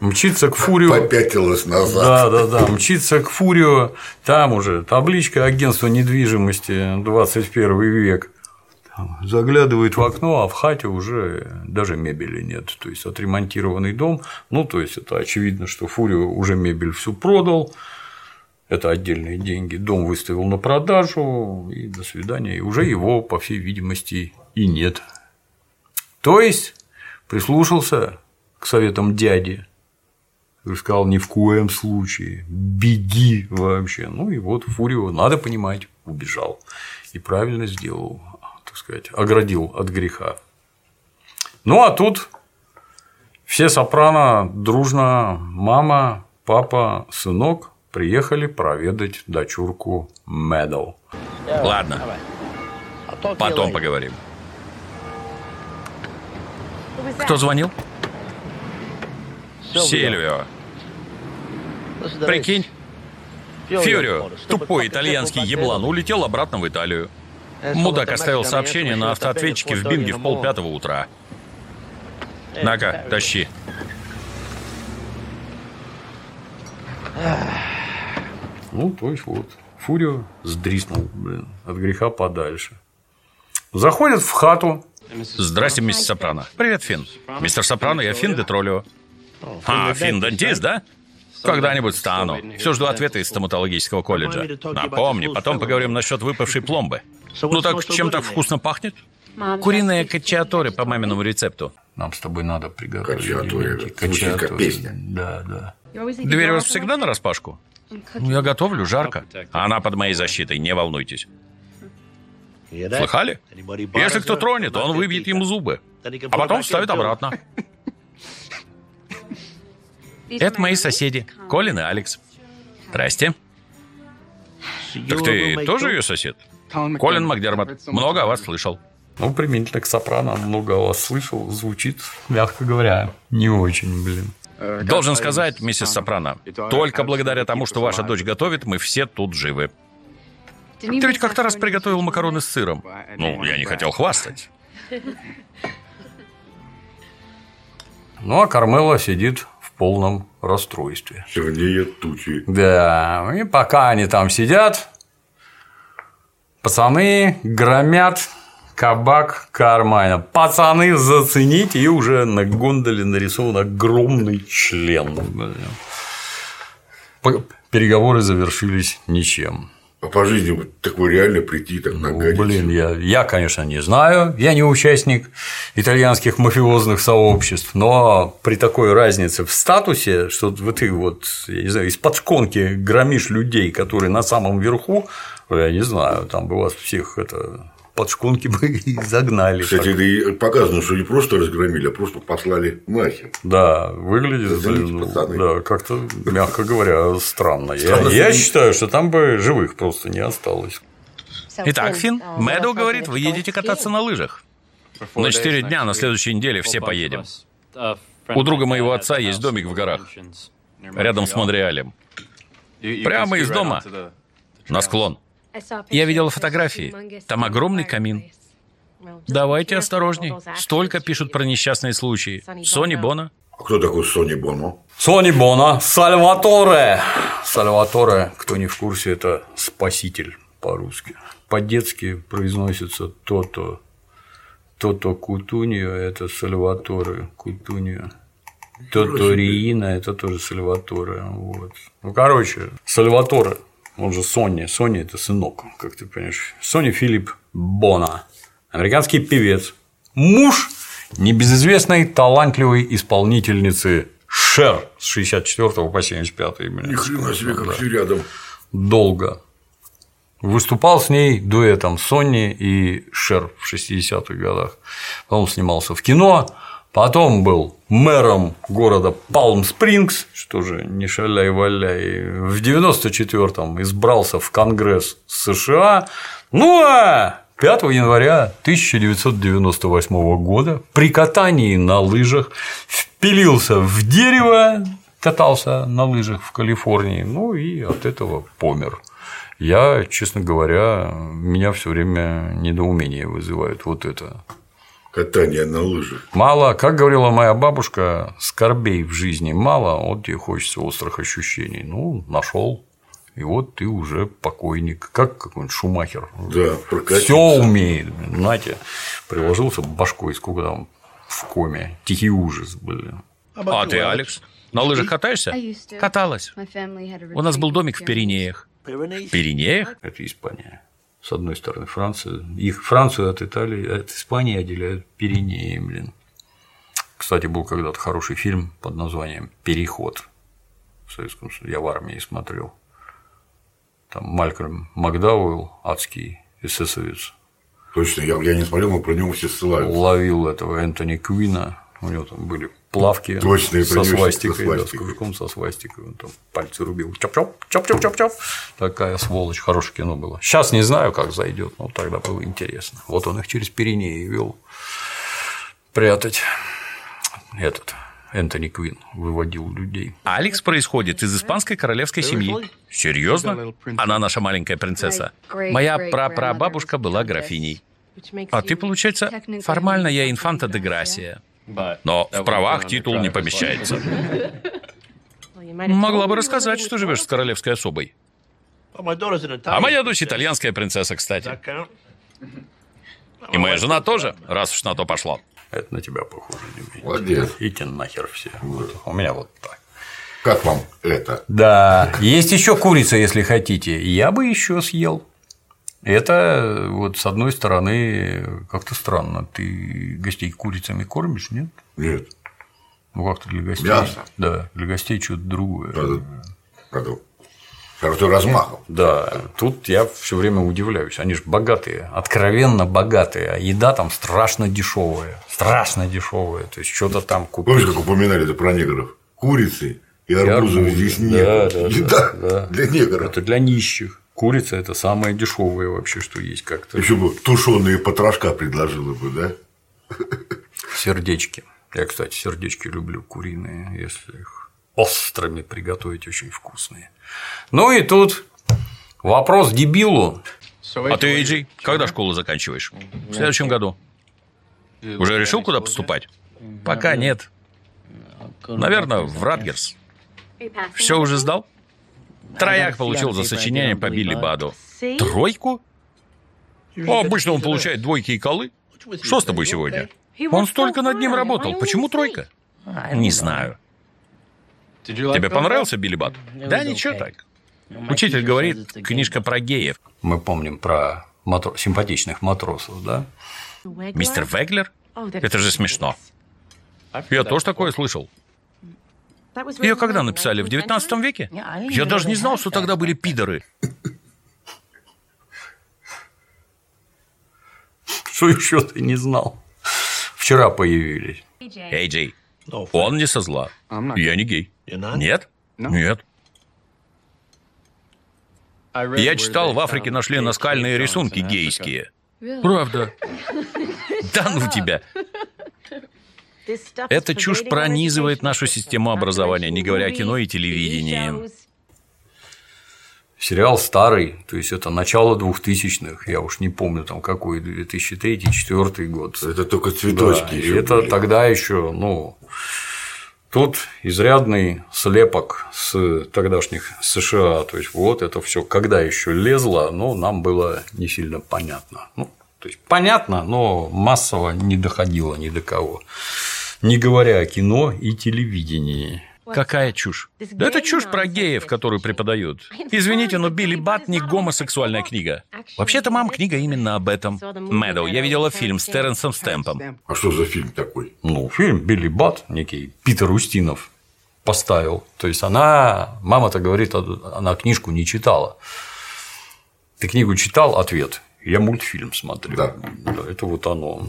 Speaker 1: Мчится к Фурио.
Speaker 2: Попятилась назад.
Speaker 1: Да, да, да. Мчится к Фурио. Там уже табличка агентства недвижимости 21 век. Заглядывает в окно, а в хате уже даже мебели нет. То есть отремонтированный дом. Ну, то есть это очевидно, что Фурио уже мебель всю продал. Это отдельные деньги. Дом выставил на продажу, и до свидания. И уже его, по всей видимости, и нет. То есть прислушался к советам дяди, и сказал, ни в коем случае, беги вообще. Ну и вот Фурио, надо понимать, убежал. И правильно сделал, так сказать, оградил от греха. Ну а тут все сопрано дружно, мама, папа, сынок приехали проведать дочурку Медал.
Speaker 3: Ладно, потом поговорим. Кто звонил? Сильвио. Прикинь, Фьюрио, тупой итальянский еблан, улетел обратно в Италию. Мудак оставил сообщение на автоответчике в Бинге в полпятого утра. На-ка, тащи.
Speaker 1: Ну, то есть вот, Фурио сдриснул, блин, от греха подальше. Заходит в хату.
Speaker 3: Здрасте, мистер Сопрано. Привет, Финн. Мистер Сопрано, я Финн де Троллио. А, Финн Дантист, да? Когда-нибудь стану. Все жду ответа из стоматологического колледжа. Напомни, потом поговорим насчет выпавшей пломбы. Ну так чем так вкусно пахнет? Куриные качиаторы по маминому рецепту.
Speaker 1: Нам с тобой надо приготовить.
Speaker 2: Как
Speaker 1: качиаторе.
Speaker 2: песня.
Speaker 1: Да, да.
Speaker 3: Дверь у вас всегда на распашку? Ну, я готовлю, жарко. А она под моей защитой, не волнуйтесь. Слыхали? Если кто тронет, он выбьет ему зубы. А потом вставит обратно. Это мои соседи, Колин и Алекс. Здрасте. Так ты тоже ее сосед? Колин Макдермот. Много о вас слышал.
Speaker 1: Ну, применительно к сопрано много о вас слышал, звучит, мягко говоря, не очень, блин.
Speaker 3: Должен сказать, миссис Сопрано, только благодаря тому, что ваша дочь готовит, мы все тут живы. Ты ведь как-то раз приготовил макароны с сыром. Ну, я не хотел хвастать.
Speaker 1: Ну, а Кармела сидит полном расстройстве.
Speaker 2: Чернее тучи.
Speaker 1: Да, и пока они там сидят, пацаны громят кабак Кармайна. Пацаны, зацените, и уже на гондоле нарисован огромный член. Переговоры завершились ничем.
Speaker 2: А по жизни вот такой реально прийти так
Speaker 1: Ну,
Speaker 2: нагадить.
Speaker 1: блин, я, я, конечно, не знаю, я не участник итальянских мафиозных сообществ, но при такой разнице в статусе, что вот ты вот, я не знаю, из-под шконки громишь людей, которые на самом верху, я не знаю, там бы вас всех это под шконки бы (laughs) и загнали.
Speaker 2: Кстати, это и показано, что не просто разгромили, а просто послали нахер.
Speaker 1: Да, выглядит
Speaker 2: Извините,
Speaker 1: ну,
Speaker 2: пацаны.
Speaker 1: да, как-то, мягко говоря, странно. Я,
Speaker 2: Странно,
Speaker 1: я
Speaker 2: что-
Speaker 1: считаю, что там бы живых просто не осталось.
Speaker 3: Итак, Финн, Мэдоу говорит, вы едете кататься на лыжах. На четыре дня, на следующей неделе все поедем. У друга моего отца есть домик в горах, рядом с Монреалем. Прямо из дома на склон.
Speaker 4: Я видела фотографии. Там огромный камин.
Speaker 3: Давайте осторожней. Столько пишут про несчастные случаи. Сони Бона.
Speaker 2: А кто такой Сони Боно?
Speaker 1: Сони Бона, Сальваторе. Сальваторе, кто не в курсе, это спаситель по-русски. По-детски произносится то-то. То-то Кутунио – это Сальваторе Кутунио. То-то Риина – это тоже Сальваторе. Вот. Ну, короче, Сальваторе, он же Сони. Сони – это сынок, как ты понимаешь. Сони Филипп Бона. Американский певец. Муж небезызвестной талантливой исполнительницы Шер с 64 по 75
Speaker 2: Ни хрена себе, как все рядом.
Speaker 1: Долго. Выступал с ней дуэтом Сонни и Шер в 60-х годах. Потом снимался в кино, потом был мэром города Палм-Спрингс, что же не шаляй-валяй. В 94-м избрался в Конгресс США. Ну а 5 января 1998 года при катании на лыжах впилился в дерево, катался на лыжах в Калифорнии, ну и от этого помер. Я, честно говоря, меня все время недоумение вызывает вот это.
Speaker 2: Катание на лыжах.
Speaker 1: Мало, как говорила моя бабушка, скорбей в жизни мало, вот тебе хочется острых ощущений. Ну, нашел. И вот ты уже покойник, как какой-нибудь Шумахер.
Speaker 2: Да.
Speaker 1: Все умеет. Знаете, приложился башкой, сколько там в коме. Тихий ужас, блин.
Speaker 3: А ты, Алекс, на лыжах катаешься? Каталась. У нас был домик в Пиренеях. В Пиренеях?
Speaker 1: Это Испания. С одной стороны, Франция. Их Францию от Италии, от Испании отделяют Пиренеи, блин. Кстати, был когда-то хороший фильм под названием «Переход» в Советском Союзе. Я в армии смотрел. Там Малькольм Макдауэлл, адский эсэсовец.
Speaker 2: Точно, я, я не смотрел, но про него все ссылаются.
Speaker 1: Ловил этого Энтони Куина. У него там были плавки Точно, со свастикой, со да, с кружком со свастикой, он там пальцы рубил, чоп-чоп, чоп-чоп-чоп-чоп, такая сволочь, хорошее кино было. Сейчас не знаю, как зайдет, но тогда было интересно. Вот он их через Пиренеи вел прятать этот Энтони Квин выводил людей.
Speaker 3: Алекс происходит из испанской королевской семьи. Серьезно? Она наша маленькая принцесса. Моя прапрабабушка была графиней. А ты, получается, формально я инфанта де Грасия. Но в правах титул не помещается. (laughs) Могла бы рассказать, что живешь с королевской особой. А моя дочь итальянская принцесса, кстати. И моя жена тоже, раз уж на то пошло.
Speaker 1: Это на тебя похоже, Дмитрий.
Speaker 2: Молодец.
Speaker 1: Идите нахер все. Вот. У меня вот так.
Speaker 2: Как вам это?
Speaker 1: Да. Есть еще курица, если хотите. Я бы еще съел. Это вот с одной стороны как-то странно. Ты гостей курицами кормишь, нет?
Speaker 2: Нет.
Speaker 1: Ну как-то для гостей.
Speaker 2: Мясо.
Speaker 1: Да, для гостей что-то другое.
Speaker 2: Правда, правда. Крутой размахом.
Speaker 1: Да, тут я все время удивляюсь. Они же богатые, откровенно богатые, а еда там страшно дешевая. Страшно дешевая. То есть что-то там купить.
Speaker 2: Помнишь, как упоминали это про негров? Курицы и арбузов арбузы. здесь нет. Да, да, еда да, да. для негров.
Speaker 1: Это для нищих. Курица это самое дешевое вообще, что есть как-то.
Speaker 2: Еще бы тушеные потрошка предложила бы, да?
Speaker 1: Сердечки. Я, кстати, сердечки люблю куриные, если их острыми приготовить, очень вкусные. Ну и тут вопрос дебилу.
Speaker 3: А ты, Эйджи, когда школу заканчиваешь? В следующем году. Уже решил, куда поступать? Пока нет. Наверное, в Радгерс. Все уже сдал? Трояк получил за сочинение по Билли Баду. Тройку? А обычно он получает двойки и колы. Что с тобой сегодня? Он столько над ним работал. Почему тройка? Не знаю. Тебе понравился Билли Бад? Да, ничего так. Учитель говорит, книжка про геев.
Speaker 1: Мы помним про матро... симпатичных матросов, да?
Speaker 3: Мистер Веглер? Это же смешно. Я тоже такое слышал. Ее когда написали? В 19 веке? Я даже не знал, что тогда были пидоры.
Speaker 1: Что еще ты не знал? Вчера появились.
Speaker 3: Эй, Джей, он не со зла. Я не гей. Нет? Нет. Я читал, в Африке нашли наскальные рисунки гейские. Правда. Да ну тебя. Эта чушь пронизывает нашу систему образования, не говоря о кино и телевидении.
Speaker 1: Сериал старый, то есть это начало 2000-х, я уж не помню там какой, 2003-2004 год.
Speaker 2: Это только цветочки
Speaker 1: да, еще Это были. тогда еще, ну, Тут изрядный слепок с тогдашних США, то есть вот это все, когда еще лезло, но нам было не сильно понятно. Ну, то есть понятно, но массово не доходило ни до кого. Не говоря о кино и телевидении.
Speaker 3: Какая чушь? Да это чушь про геев, которую преподают. Извините, но Билли Бат не гомосексуальная книга. Вообще-то, мам, книга именно об этом. Мэдоу, я видела фильм с Терренсом Стэмпом.
Speaker 2: А что за фильм такой?
Speaker 1: Ну, фильм Билли Бат, некий Питер Устинов поставил. То есть она, мама-то говорит, она книжку не читала. Ты книгу читал? Ответ. Я мультфильм смотрю.
Speaker 2: Да.
Speaker 1: Это вот оно.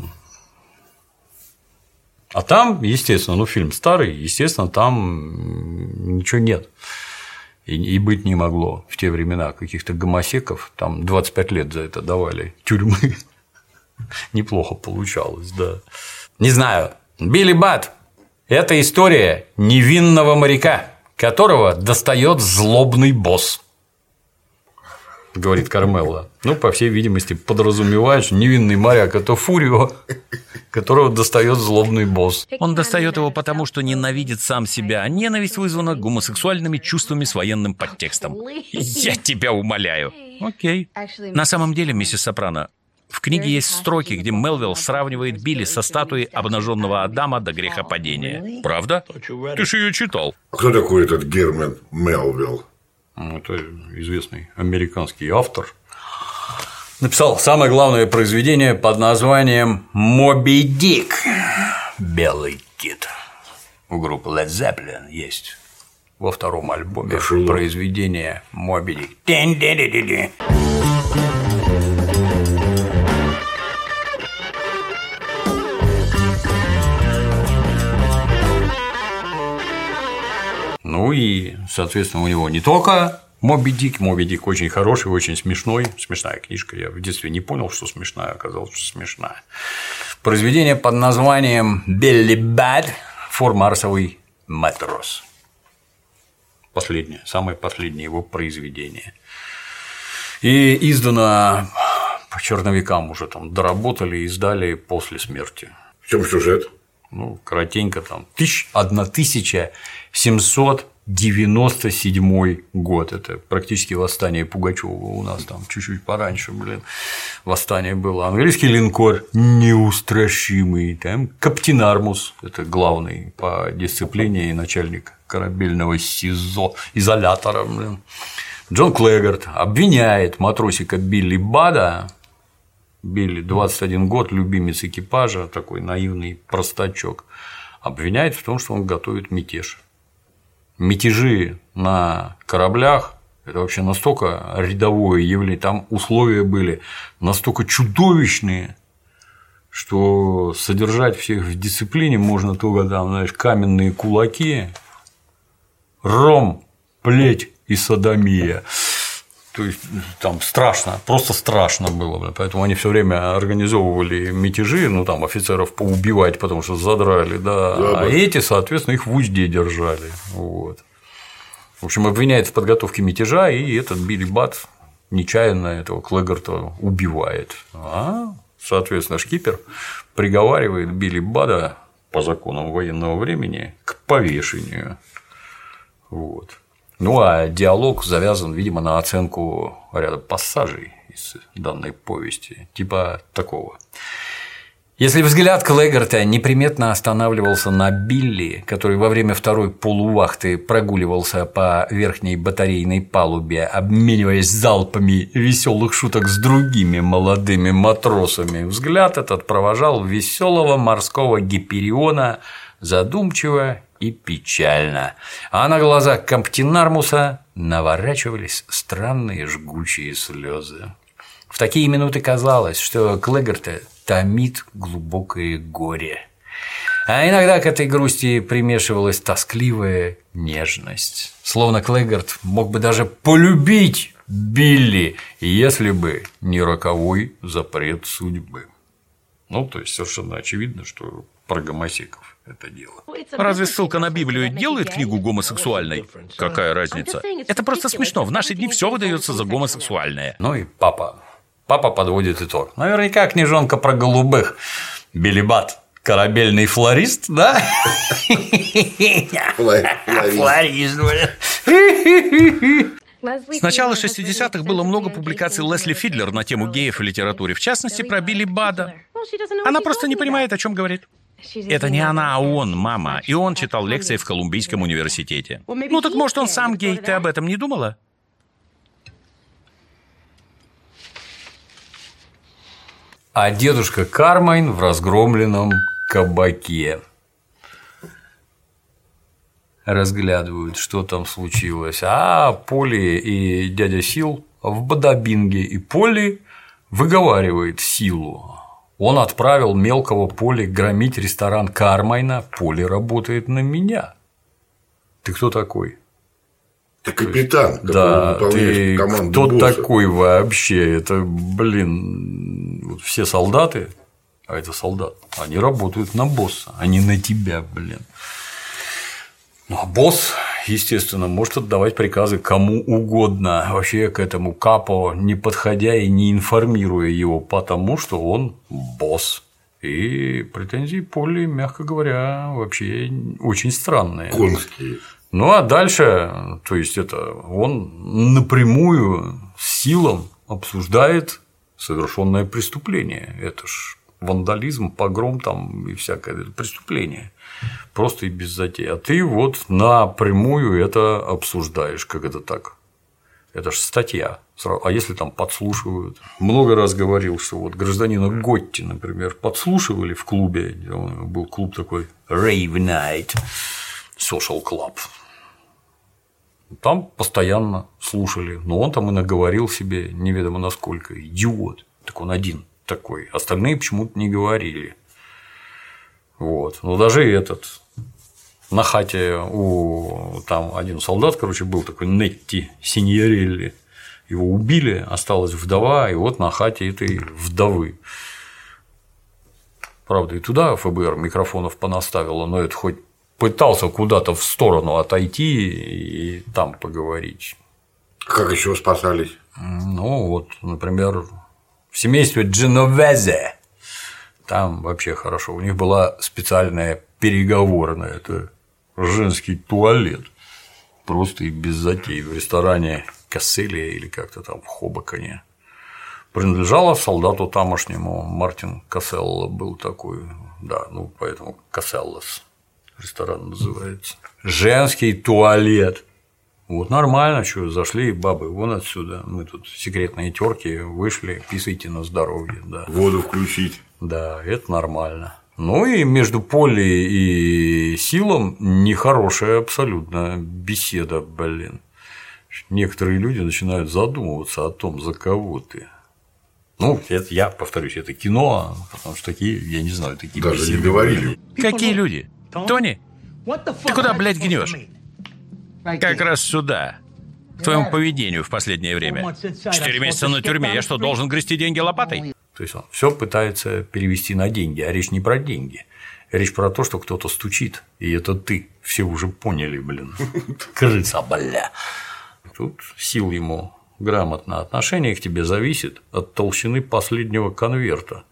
Speaker 1: А там, естественно, ну фильм старый, естественно, там ничего нет. И, быть не могло в те времена каких-то гомосеков, там 25 лет за это давали тюрьмы. (laughs) Неплохо получалось, да. Не знаю. Билли Бат – это история невинного моряка, которого достает злобный босс говорит Кармелла. Ну, по всей видимости, подразумеваешь невинный моряк – это Фурио, которого достает злобный босс.
Speaker 3: Он достает его потому, что ненавидит сам себя, а ненависть вызвана гомосексуальными чувствами с военным подтекстом. Я тебя умоляю. Окей. На самом деле, миссис Сопрано, в книге есть строки, где Мелвилл сравнивает Билли со статуей обнаженного Адама до грехопадения. Правда? Ты же ее читал.
Speaker 2: Кто такой этот Герман Мелвилл?
Speaker 1: Это известный американский автор. Написал самое главное произведение под названием «Моби Дик» – «Белый кит». У группы Led Zeppelin есть во втором альбоме Кошелок. произведение «Моби Дик». Ну и, соответственно, у него не только Моби Дик. Моби Дик очень хороший, очень смешной. Смешная книжка. Я в детстве не понял, что смешная, оказалось, что смешная. Произведение под названием Белли Бад Фор Марсовый матрос. Последнее, самое последнее его произведение. И издано по черновикам уже там доработали и издали после смерти.
Speaker 2: В чем сюжет?
Speaker 1: Ну, коротенько там. Тысяч, 1700 97 год. Это практически восстание Пугачева у нас там чуть-чуть пораньше, блин, восстание было. Английский линкор неустрашимый, там Каптин Армус, это главный по дисциплине и начальник корабельного СИЗО, изолятора, блин. Джон Клегард обвиняет матросика Билли Бада, Билли 21 год, любимец экипажа, такой наивный простачок, обвиняет в том, что он готовит мятеж мятежи на кораблях это вообще настолько рядовое явление, там условия были настолько чудовищные, что содержать всех в дисциплине можно только там, знаешь, каменные кулаки, ром, плеть и садомия. То есть там страшно, просто страшно было, поэтому они все время организовывали мятежи, ну там офицеров поубивать, потому что задрали, да, да а эти, соответственно, их в узде держали, вот. В общем, обвиняет в подготовке мятежа, и этот Билли Бат нечаянно этого Клегарта убивает. А, соответственно, шкипер приговаривает Билли Бада по законам военного времени к повешению. Вот. Ну а диалог завязан, видимо, на оценку ряда пассажей из данной повести, типа такого. Если взгляд Клегарта неприметно останавливался на Билли, который во время второй полувахты прогуливался по верхней батарейной палубе, обмениваясь залпами веселых шуток с другими молодыми матросами, взгляд этот провожал веселого морского гипериона задумчиво и печально, а на глазах Камптинармуса наворачивались странные жгучие слезы. В такие минуты казалось, что Клегарта томит глубокое горе. А иногда к этой грусти примешивалась тоскливая нежность. Словно Клегард мог бы даже полюбить Билли, если бы не роковой запрет судьбы. Ну, то есть совершенно очевидно, что про гомосеков это дело.
Speaker 3: Разве ссылка на Библию делает книгу гомосексуальной? Какая разница? Это просто смешно. В наши дни все выдается за гомосексуальное.
Speaker 1: Ну и папа. Папа подводит итог. Наверняка книжонка про голубых. Билибат. Корабельный флорист, да? (laughs)
Speaker 2: Флорист.
Speaker 3: С начала 60-х было много публикаций Лесли Фидлер на тему геев в литературе, в частности, про Билли Бада. Она просто не понимает, о чем говорит. Это не она, а он, мама. И он читал лекции в Колумбийском университете. Ну так может он сам гей, ты об этом не думала?
Speaker 1: А дедушка Кармайн в разгромленном кабаке. Разглядывают, что там случилось. А Поли и дядя Сил в Бадабинге, и Поли выговаривает Силу. Он отправил мелкого Поли громить ресторан Кармайна. Поли работает на меня. Ты кто такой?
Speaker 2: Ты капитан,
Speaker 1: да, ты кто босса. такой вообще? Это, блин, вот все солдаты, а это солдат, они работают на босса, а не на тебя, блин. Ну, а босс, естественно, может отдавать приказы кому угодно, вообще к этому капо не подходя и не информируя его, потому что он босс. И претензии Поли, мягко говоря, вообще очень странные.
Speaker 2: Конские.
Speaker 1: Ну а дальше, то есть это он напрямую с силом обсуждает совершенное преступление. Это ж вандализм, погром там и всякое это преступление. Просто и без затей. А ты вот напрямую это обсуждаешь, как это так. Это же статья. А если там подслушивают? Много раз говорил, что вот гражданина Готти, например, подслушивали в клубе, был клуб такой Rave Night Social Club. Там постоянно слушали, но он там и наговорил себе неведомо насколько, идиот. Так он один такой, остальные почему-то не говорили. Вот. Но даже этот на хате у там один солдат, короче, был такой Нетти Синьорелли. Его убили, осталась вдова, и вот на хате этой вдовы. Правда, и туда ФБР микрофонов понаставило, но это хоть пытался куда-то в сторону отойти и там поговорить.
Speaker 2: Как еще спасались?
Speaker 1: Ну, вот, например, в семействе Дженовезе там вообще хорошо. У них была специальная переговорная. Это женский туалет. Просто и без затей в ресторане Касселия или как-то там в Хобоконе. Принадлежала солдату тамошнему, Мартин Касселла был такой, да, ну поэтому Касселлас ресторан называется. Женский туалет. Вот нормально, что зашли бабы вон отсюда. Мы тут секретные терки вышли, писайте на здоровье, да.
Speaker 2: Воду включить.
Speaker 1: Да, это нормально. Ну и между Полли и Силом нехорошая абсолютно беседа, блин. Некоторые люди начинают задумываться о том, за кого ты. Ну, это я повторюсь, это кино, потому что такие, я не знаю, такие
Speaker 2: Даже беседы. не говорили.
Speaker 3: Какие люди? Тони? Ты куда, блядь, гнешь? Как раз сюда. К твоему поведению в последнее время. Четыре месяца на тюрьме. Я что, должен грести деньги лопатой?
Speaker 1: То есть он все пытается перевести на деньги, а речь не про деньги. Речь про то, что кто-то стучит, и это ты. Все уже поняли, блин. (laughs) Крыса, бля. Тут сил ему грамотно. Отношение к тебе зависит от толщины последнего конверта.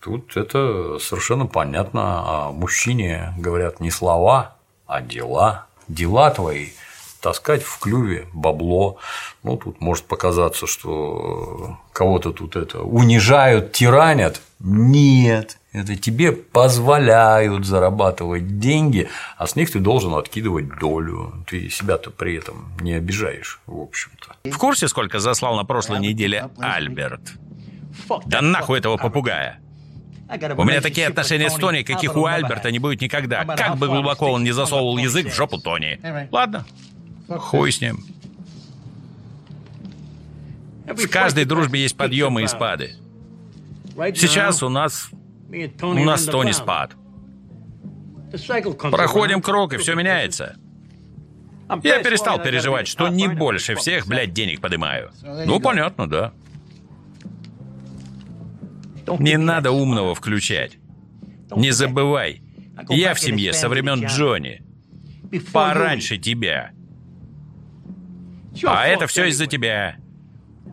Speaker 1: Тут это совершенно понятно. А мужчине говорят не слова, а дела. Дела твои таскать в клюве бабло. Ну, тут может показаться, что кого-то тут это унижают, тиранят. Нет, это тебе позволяют зарабатывать деньги, а с них ты должен откидывать долю. Ты себя-то при этом не обижаешь, в общем-то.
Speaker 3: В курсе, сколько заслал на прошлой неделе Альберт? Да нахуй этого попугая! У меня такие отношения с Тони, каких у Альберта не будет никогда. Как бы глубоко он не засовывал язык в жопу Тони. Ладно, Хуй с ним. В каждой дружбе есть подъемы и спады. Сейчас у нас... У нас Тони спад. Проходим круг, и все меняется. Я перестал переживать, что не больше всех, блядь, денег поднимаю. Ну, понятно, да. Не надо умного включать. Не забывай, я в семье со времен Джонни. Пораньше тебя. А это все из-за тебя.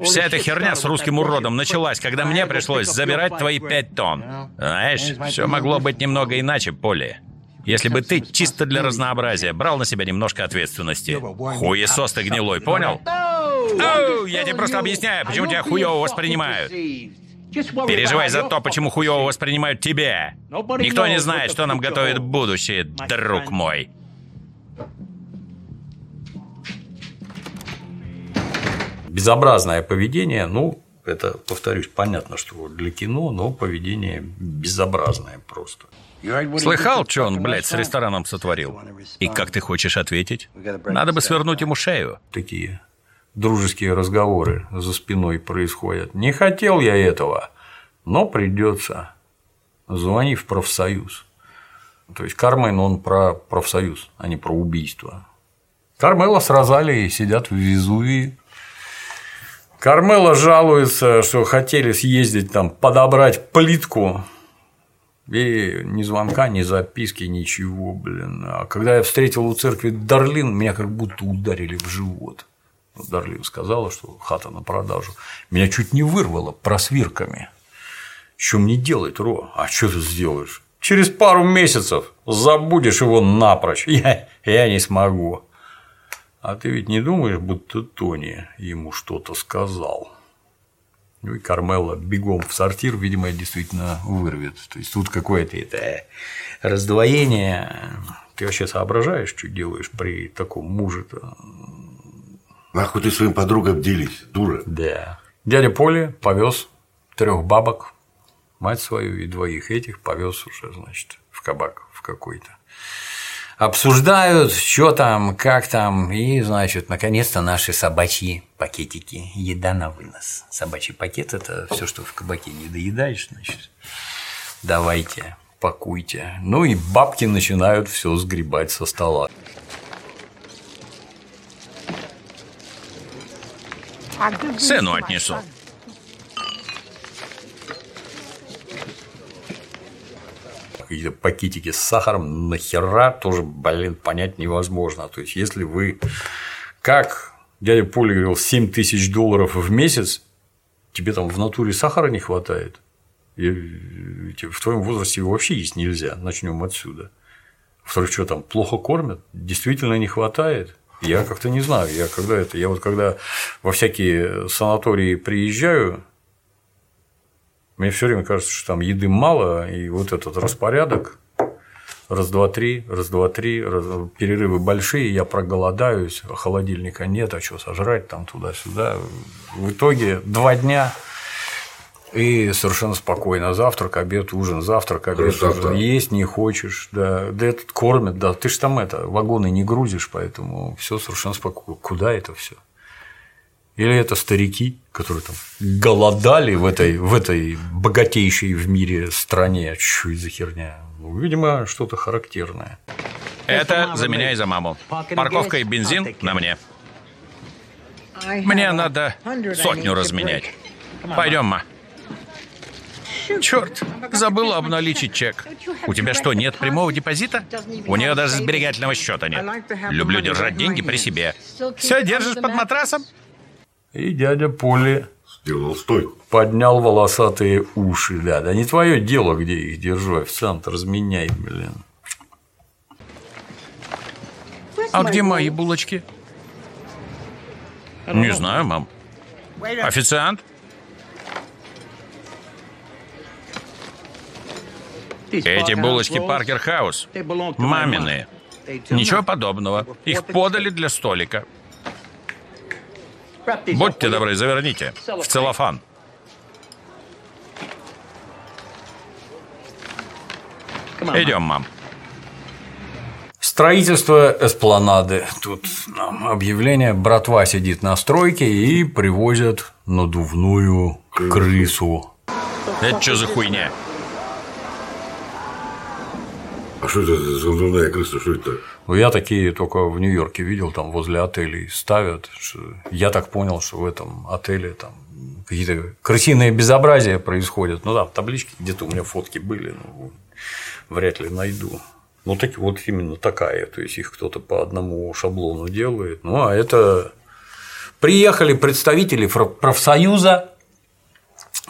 Speaker 3: Вся эта херня с русским уродом началась, когда мне пришлось забирать твои пять тонн. Знаешь, все могло быть немного иначе, Поле. Если бы ты чисто для разнообразия брал на себя немножко ответственности. Хуесос ты гнилой, понял? Оу, я тебе просто объясняю, почему тебя хуево воспринимают. Переживай за то, почему хуево воспринимают тебя. Никто не знает, что нам готовит будущее, друг мой.
Speaker 1: Безобразное поведение, ну, это, повторюсь, понятно, что для кино, но поведение безобразное просто.
Speaker 3: Слыхал, что он, блядь, с рестораном сотворил? И как ты хочешь ответить? Надо бы свернуть ему шею.
Speaker 1: Такие дружеские разговоры за спиной происходят. Не хотел я этого, но придется. Звони в профсоюз. То есть Кармен, он про профсоюз, а не про убийство. Кармела с Розалией сидят в Везувии, Кармела жалуется, что хотели съездить там подобрать плитку, и ни звонка, ни записки, ничего, блин. А когда я встретил у церкви Дарлин, меня как будто ударили в живот. Дарлин сказала, что хата на продажу. Меня чуть не вырвало просвирками. Что мне делать, Ро? А что ты сделаешь? Через пару месяцев забудешь его напрочь. (laughs) Я, я не смогу. А ты ведь не думаешь, будто Тони ему что-то сказал? Ну и Кармела бегом в сортир, видимо, действительно вырвет. То есть тут какое-то это раздвоение. Ты вообще соображаешь, что делаешь при таком муже-то?
Speaker 2: Нахуй ты своим подругам делись, дура.
Speaker 1: Да. Дядя Поли повез трех бабок, мать свою и двоих этих повез уже, значит, в кабак в какой-то. Обсуждают, что там, как там, и, значит, наконец-то наши собачьи пакетики. Еда на вынос. Собачий пакет – это все, что в кабаке не доедаешь, значит. Давайте, пакуйте. Ну и бабки начинают все сгребать со стола.
Speaker 3: Сыну отнесу.
Speaker 1: Какие-то пакетики с сахаром нахера тоже, блин, понять невозможно. То есть, если вы, как дядя Поля говорил, 7 тысяч долларов в месяц, тебе там в натуре сахара не хватает, и в твоем возрасте его вообще есть нельзя. Начнем отсюда. Во-вторых, что там, плохо кормят? Действительно не хватает. Я как-то не знаю, я когда это, я вот когда во всякие санатории приезжаю, мне все время кажется, что там еды мало, и вот этот распорядок раз, два, три, раз, два, три, раз, перерывы большие, я проголодаюсь, холодильника нет, а что сожрать там туда-сюда. В итоге два дня и совершенно спокойно. Завтрак, обед, ужин, завтрак, обед, Красота. ужин. Есть не хочешь, да. Да этот кормят, да. Ты ж там это, вагоны не грузишь, поэтому все совершенно спокойно. Куда это все? Или это старики, которые там голодали в этой, в этой богатейшей в мире стране. Что за херня? Ну, видимо, что-то характерное.
Speaker 3: Это за меня и за маму. Парковка и бензин на мне. Мне надо сотню разменять. Пойдем, ма. Черт, забыла обналичить чек. У тебя что, нет прямого депозита? У нее даже сберегательного счета нет. Люблю держать деньги при себе. Все держишь под матрасом?
Speaker 1: И дядя Поли
Speaker 2: сделал стойку.
Speaker 1: Поднял волосатые уши, да. Да не твое дело, где их держу, официант, разменяй, блин.
Speaker 3: А где мои булочки? Не знаю, мам. Официант? Эти булочки Паркер Хаус. Мамины. Ничего подобного. Их подали для столика. Будьте добры, заверните. В целлофан. Идем, мам.
Speaker 1: Строительство эспланады. Тут объявление. Братва сидит на стройке и привозят надувную крысу.
Speaker 3: Это что за хуйня?
Speaker 2: А что это за надувная крыса? Что это?
Speaker 1: Ну, я такие только в Нью-Йорке видел, там возле отелей ставят. Я так понял, что в этом отеле там какие-то крысиные безобразия происходят. Ну да, в табличке где-то у меня фотки были, но вряд ли найду. Ну, так, вот именно такая, то есть их кто-то по одному шаблону делает. Ну, а это приехали представители профсоюза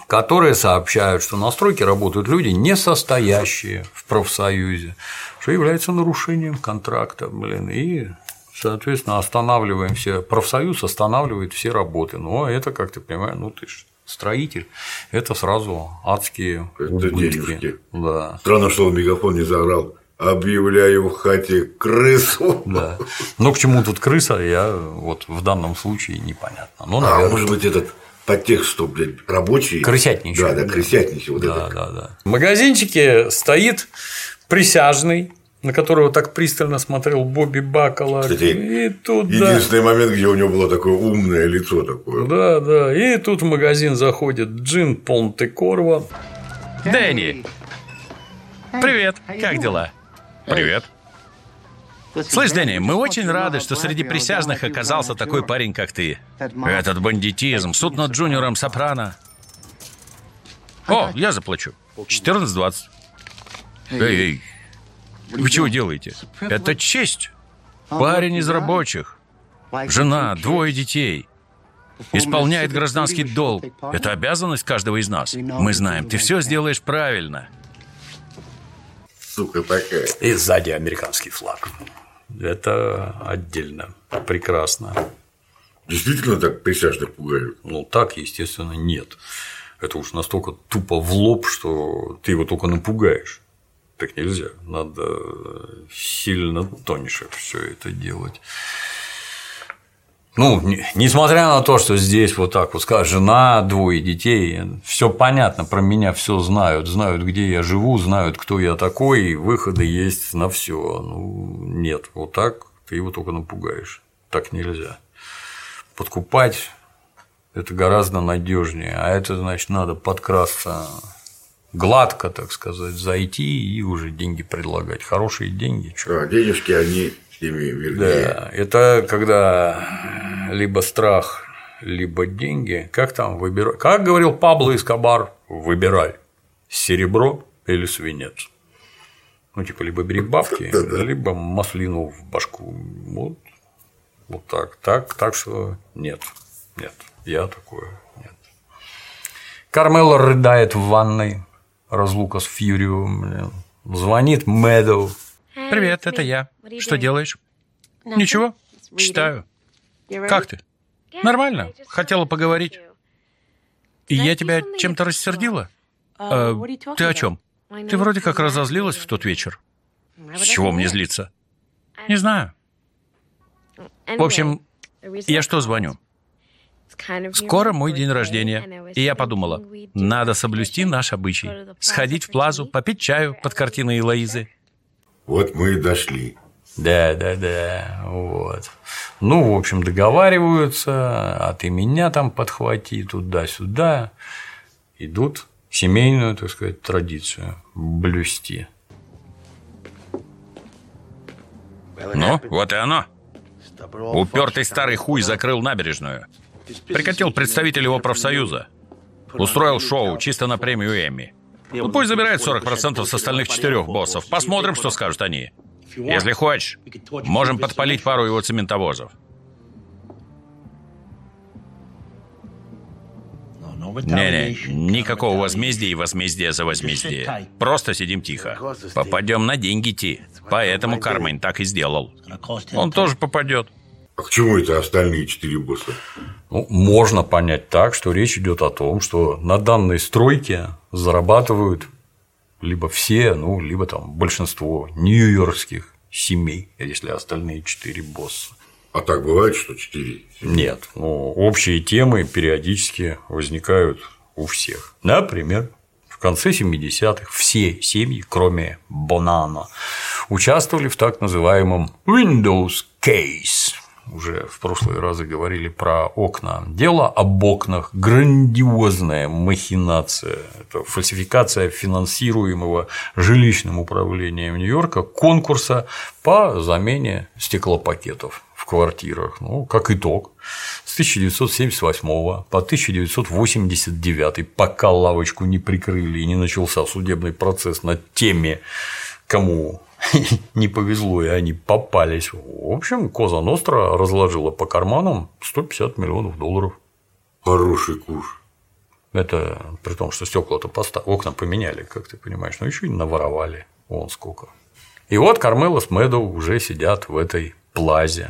Speaker 1: которые сообщают, что на стройке работают люди, не состоящие в профсоюзе, что является нарушением контракта, блин, и соответственно, останавливаем все, профсоюз останавливает все работы. Ну, а это, как ты понимаешь, ну ты ж строитель, это сразу адские это убытки. Денежки. Да.
Speaker 2: Странно, что он мегафон не заорал. Объявляю в хате крысу.
Speaker 1: Да. Но к чему тут крыса, я вот в данном случае непонятно.
Speaker 2: Ну, наверное, а может быть, этот по тексту, блядь, рабочий.
Speaker 1: Крысятничий.
Speaker 2: Да, да, крысятничий. Вот
Speaker 1: да,
Speaker 2: это.
Speaker 1: да, да. В магазинчике стоит присяжный, на которого так пристально смотрел Бобби Бакала.
Speaker 2: Кстати, и тут, единственный да. момент, где у него было такое умное лицо такое.
Speaker 1: Да, да. И тут в магазин заходит Джин Понте Корва.
Speaker 3: Дэнни! Привет, как дела? Привет. Слышь, Дэнни, мы очень рады, что среди присяжных оказался такой парень, как ты. Этот бандитизм, суд над Джуниором Сопрано. О, я заплачу. 14-20. Эй, эй, вы чего делаете? Это честь. Парень из рабочих. Жена, двое детей. Исполняет гражданский долг. Это обязанность каждого из нас. Мы знаем, ты все сделаешь правильно.
Speaker 2: Сука такая.
Speaker 1: И сзади американский флаг. Это отдельно. Прекрасно.
Speaker 2: Действительно так присяжных пугают?
Speaker 1: Ну, так, естественно, нет. Это уж настолько тупо в лоб, что ты его только напугаешь. Так нельзя. Надо сильно тоньше все это делать. Ну, не, несмотря на то, что здесь вот так вот сказать, жена, двое детей, все понятно про меня, все знают, знают, где я живу, знают, кто я такой, выходы есть на все. Ну, нет, вот так ты его только напугаешь. Так нельзя. Подкупать это гораздо надежнее, а это значит надо подкрасться гладко, так сказать, зайти и уже деньги предлагать. Хорошие деньги.
Speaker 2: Что? А, денежки, они ними вернее.
Speaker 1: Да, это когда либо страх, либо деньги. Как там выбирать? Как говорил Пабло Эскобар, выбирай серебро или свинец. Ну, типа, либо бери бабки, (laughs) либо маслину в башку. Вот, вот так. Так, так что нет, нет, я такое нет. Кармела рыдает в ванной, разлука с Фьюрио, звонит Мэдоу.
Speaker 3: Привет, это я. Что делаешь? Ничего, читаю. Как ты? Нормально. Хотела поговорить. И я тебя чем-то рассердила? А, ты о чем? Ты вроде как разозлилась в тот вечер. С чего мне злиться? Не знаю. В общем, я что звоню? Скоро мой день рождения, и я подумала, надо соблюсти наш обычай. Сходить в плазу, попить чаю под картиной Элоизы.
Speaker 2: Вот мы и дошли.
Speaker 1: Да, да, да, вот. Ну, в общем, договариваются, а ты меня там подхвати туда-сюда. Идут семейную, так сказать, традицию блюсти.
Speaker 3: Ну, вот и оно. Упертый старый хуй закрыл набережную. Прикатил представитель его профсоюза. Устроил шоу чисто на премию Эмми. Ну, пусть забирает 40% с остальных четырех боссов. Посмотрим, что скажут они. Если хочешь, можем подпалить пару его цементовозов. Не-не, никакого возмездия и возмездия за возмездие. Просто сидим тихо. Попадем на деньги, Ти. Поэтому Кармен так и сделал. Он тоже попадет.
Speaker 2: А к чему это остальные четыре босса?
Speaker 1: Ну, можно понять так, что речь идет о том, что на данной стройке зарабатывают либо все, ну, либо там большинство нью-йоркских семей, если остальные четыре босса.
Speaker 2: А так бывает, что четыре?
Speaker 1: Нет. Ну, общие темы периодически возникают у всех. Например, в конце 70-х все семьи, кроме Бонана, участвовали в так называемом Windows Case уже в прошлые разы говорили про окна. Дело об окнах – грандиозная махинация. Это фальсификация финансируемого жилищным управлением Нью-Йорка конкурса по замене стеклопакетов в квартирах. Ну, как итог, с 1978 по 1989, пока лавочку не прикрыли и не начался судебный процесс над теми, кому (laughs) не повезло, и они попались. В общем, Коза Ностра разложила по карманам 150 миллионов долларов.
Speaker 2: Хороший куш.
Speaker 1: Это при том, что стекла-то постав... окна поменяли, как ты понимаешь, но еще и наворовали. Вон сколько. И вот Кармела с Мэдоу уже сидят в этой плазе.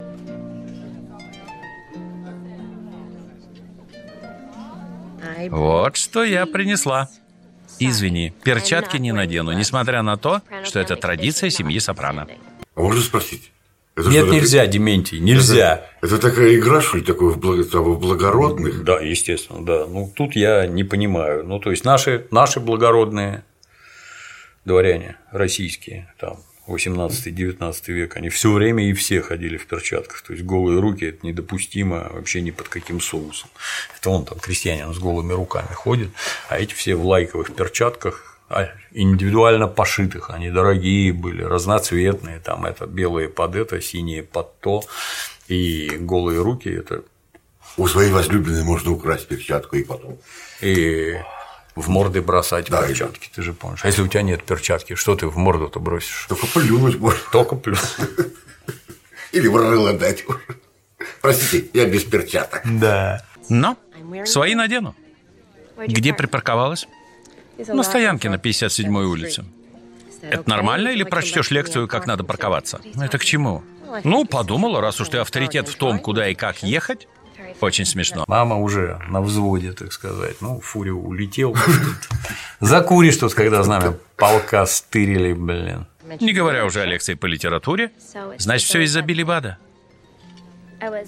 Speaker 3: Вот что я принесла. Извини, перчатки не надену, несмотря на то, что это традиция семьи Сопрано.
Speaker 2: А можно спросить?
Speaker 1: Это Нет, нельзя, так... Дементий, нельзя.
Speaker 2: Это, это такая игра, что ли, такой в, благ... в благородных?
Speaker 1: Да, естественно, да. Ну, тут я не понимаю. Ну, то есть, наши, наши благородные дворяне российские, там, 18-19 век, они все время и все ходили в перчатках. То есть голые руки это недопустимо вообще ни под каким соусом. Это он там крестьянин с голыми руками ходит, а эти все в лайковых перчатках, а, индивидуально пошитых, они дорогие были, разноцветные, там это белые под это, синие под то, и голые руки это.
Speaker 2: У своей возлюбленной можно украсть перчатку и потом.
Speaker 1: И в морды бросать да, перчатки, и... ты же помнишь. А если у тебя нет перчатки, что ты в морду-то бросишь?
Speaker 2: Только плюнуть можно.
Speaker 1: Только плюнуть. (laughs)
Speaker 2: Или в рыло дать. Простите, я без перчаток.
Speaker 1: Да.
Speaker 3: Но свои надену. Где припарковалась? На стоянке на 57-й улице. Это нормально или прочтешь лекцию, как надо парковаться? Это к чему? Ну, подумала, раз уж ты авторитет в том, куда и как ехать, очень смешно.
Speaker 1: Мама уже на взводе, так сказать. Ну, Фури улетел. Закуришь тут, когда знамя полка стырили, блин.
Speaker 3: Не говоря уже о лекции по литературе, значит, все из-за Билли Бада.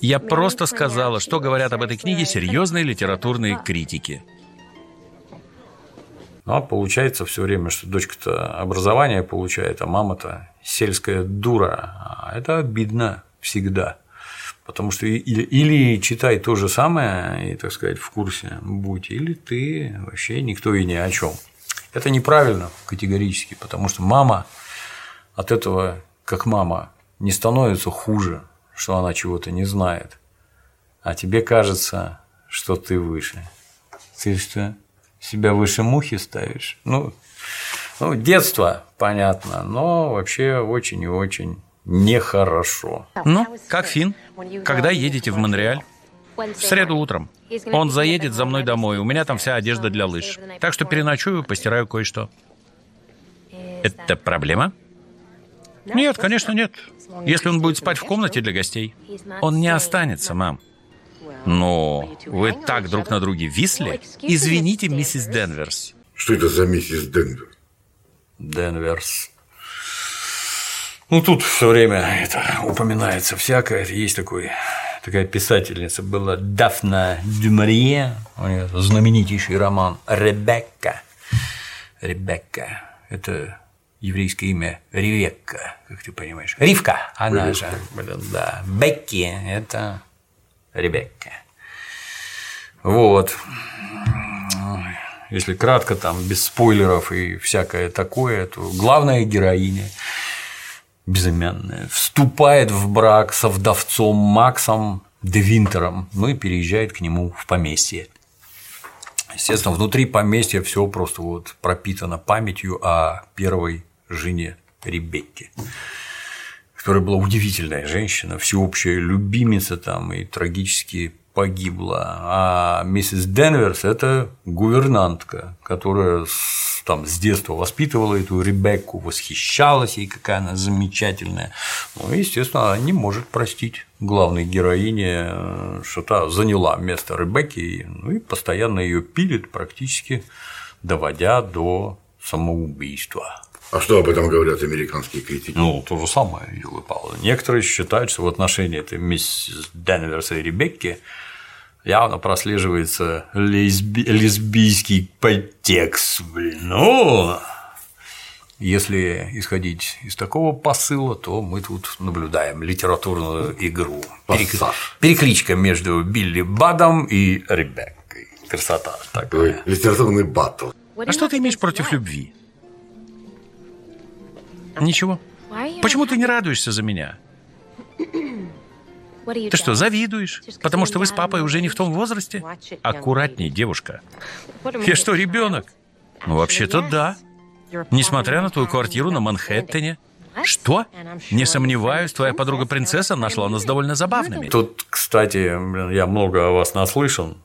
Speaker 3: Я просто сказала, что говорят об этой книге серьезные литературные критики.
Speaker 1: Ну, а получается все время, что дочка-то образование получает, а мама-то сельская дура. А это обидно всегда. Потому что или, или читай то же самое и, так сказать, в курсе будь, или ты вообще никто и ни о чем. Это неправильно категорически, потому что мама от этого, как мама, не становится хуже, что она чего-то не знает, а тебе кажется, что ты выше. Ты что, себя выше мухи ставишь? Ну, ну детство, понятно, но вообще очень и очень нехорошо.
Speaker 3: Ну, как Фин? Когда едете в Монреаль? В среду утром. Он заедет за мной домой, у меня там вся одежда для лыж. Так что переночую, постираю кое-что. Это проблема? Нет, конечно, нет. Если он будет спать в комнате для гостей, он не останется, мам. Но вы так друг на друге висли? Извините, миссис Денверс.
Speaker 2: Что это за миссис Денвер?
Speaker 1: Денверс. Ну, тут все время это упоминается всякое. Есть такой, такая писательница была Дафна Дюмарье, у нее знаменитейший роман «Ребекка». Ребекка. Это еврейское имя Ревекка, как ты понимаешь. Ривка, она Ривка. же, блин, да. Бекки – это Ребекка. Вот. Если кратко, там, без спойлеров и всякое такое, то главная героиня безымянная вступает в брак со вдовцом Максом Девинтером, ну и переезжает к нему в поместье. Естественно, внутри поместья все просто вот пропитано памятью о первой жене Ребекки, которая была удивительная женщина, всеобщая любимица там и трагически погибла. А миссис Денверс – это гувернантка, которая там с детства воспитывала эту Ребекку, восхищалась ей, какая она замечательная. Ну, естественно, она не может простить главной героине, что та заняла место Ребекки, ну и постоянно ее пилит, практически доводя до самоубийства.
Speaker 2: А что об этом говорят американские критики?
Speaker 1: Ну, то же самое, Юлия Павловна. Некоторые считают, что в отношении этой миссис Денверса и Ребекки явно прослеживается лесби... лесбийский подтекст. Блин. Ну, если исходить из такого посыла, то мы тут наблюдаем литературную игру. Перек... Перекличка между Билли Бадом и Ребеккой. Красота такая.
Speaker 2: Литературный батл.
Speaker 3: А что ты имеешь против любви? Ничего. Почему ты не радуешься за меня? (clears throat) Ты что, завидуешь? Потому что вы с папой уже не в том возрасте? Аккуратней, девушка. Я что, ребенок? Ну, вообще-то да. Несмотря на твою квартиру на Манхэттене. Что? Не сомневаюсь, твоя подруга-принцесса нашла нас довольно забавными.
Speaker 1: Тут, кстати, я много о вас наслышан.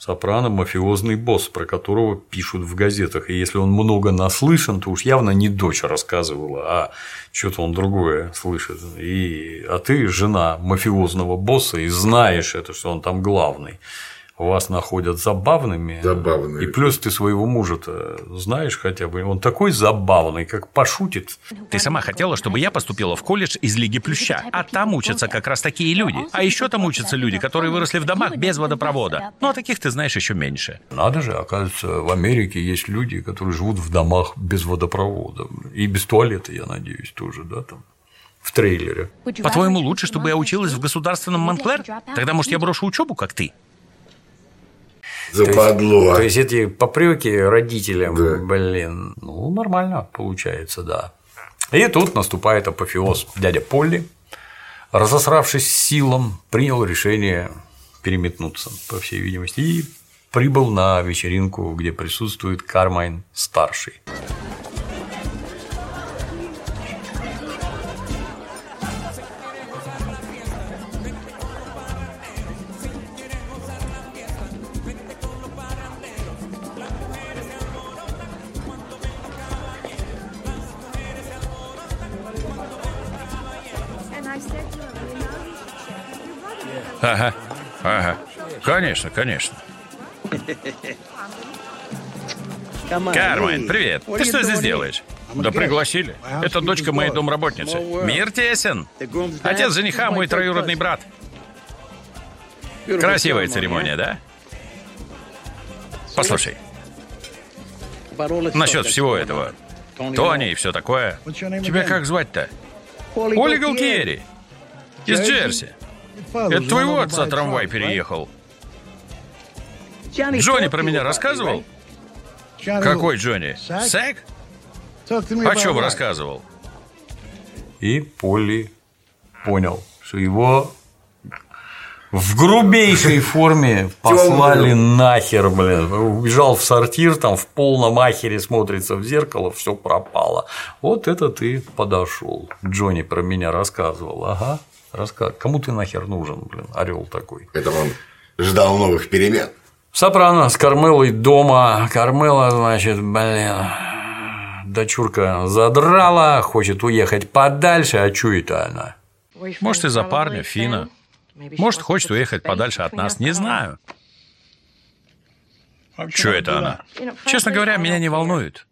Speaker 1: Сопрано – мафиозный босс, про которого пишут в газетах. И если он много наслышан, то уж явно не дочь рассказывала, а что-то он другое слышит. И... А ты жена мафиозного босса и знаешь это, что он там главный вас находят забавными.
Speaker 2: Забавными.
Speaker 1: И плюс ты своего мужа-то знаешь хотя бы, он такой забавный, как пошутит.
Speaker 3: Ты сама хотела, чтобы я поступила в колледж из Лиги Плюща, а там учатся как раз такие люди. А еще там учатся люди, которые выросли в домах без водопровода. Ну, а таких ты знаешь еще меньше.
Speaker 1: Надо же, оказывается, в Америке есть люди, которые живут в домах без водопровода. И без туалета, я надеюсь, тоже, да, там в трейлере.
Speaker 3: По-твоему, лучше, чтобы я училась в государственном Монклер? Тогда, может, я брошу учебу, как ты?
Speaker 2: Западло.
Speaker 1: То то есть эти попреки родителям, да. блин, ну нормально получается, да. И тут наступает апофеоз. Дядя Полли, разосравшись силом, принял решение переметнуться, по всей видимости, и прибыл на вечеринку, где присутствует Кармайн старший.
Speaker 3: Ага, ага. Конечно, конечно. Кармен, привет. Ты что здесь делаешь? Да пригласили. Это дочка моей домработницы. Мир тесен. Отец жениха мой троюродный брат. Красивая церемония, да? Послушай, насчет всего этого. Тони и все такое. Тебя как звать-то? Оли Галкиери. Из Джерси. Это твоего отца трамвай переехал. Джонни про меня рассказывал? Какой Джонни? Сэк? О чем рассказывал?
Speaker 1: И Полли понял, что его в грубейшей форме послали нахер, блин. Убежал в сортир, там в полном ахере смотрится в зеркало, все пропало. Вот это ты подошел. Джонни про меня рассказывал. Ага, рассказ. Кому ты нахер нужен, блин, орел такой.
Speaker 2: Это он ждал новых перемен.
Speaker 1: Сопрано с Кармелой дома. Кармела, значит, блин, дочурка задрала, хочет уехать подальше, а чё это она?
Speaker 3: Может, из-за парня, Фина. Может, хочет уехать подальше от нас, не знаю. Чё это она? Честно говоря, меня не волнует.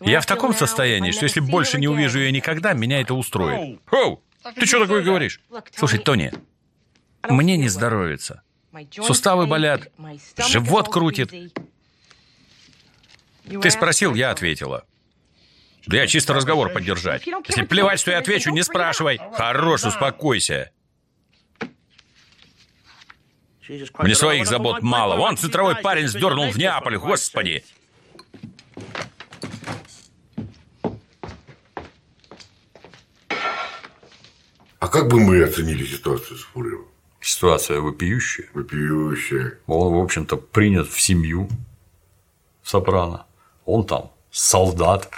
Speaker 3: Я в таком состоянии, что если больше не увижу ее никогда, меня это устроит. Оу! Ты что такое говоришь? Слушай, Тони, мне не здоровится. Суставы болят, живот крутит. Ты спросил, я ответила. Да я чисто разговор поддержать. Если плевать, что я отвечу, не спрашивай. Хорош, успокойся. Мне своих забот мало. Вон центровой парень сдернул в Неаполь, господи.
Speaker 2: А как бы мы оценили ситуацию с Фуревым?
Speaker 1: Ситуация вопиющая.
Speaker 2: Вопиющая.
Speaker 1: Он, в общем-то, принят в семью Сопрано. Он там солдат,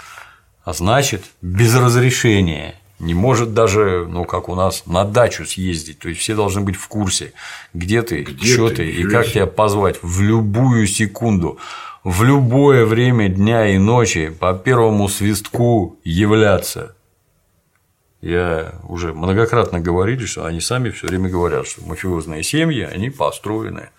Speaker 1: а значит, без разрешения не может даже, ну, как у нас, на дачу съездить. То есть все должны быть в курсе, где ты, где что ты, ты и как тебя позвать в любую секунду, в любое время дня и ночи по первому свистку являться. Я уже многократно говорили, что они сами все время говорят, что мафиозные семьи, они построены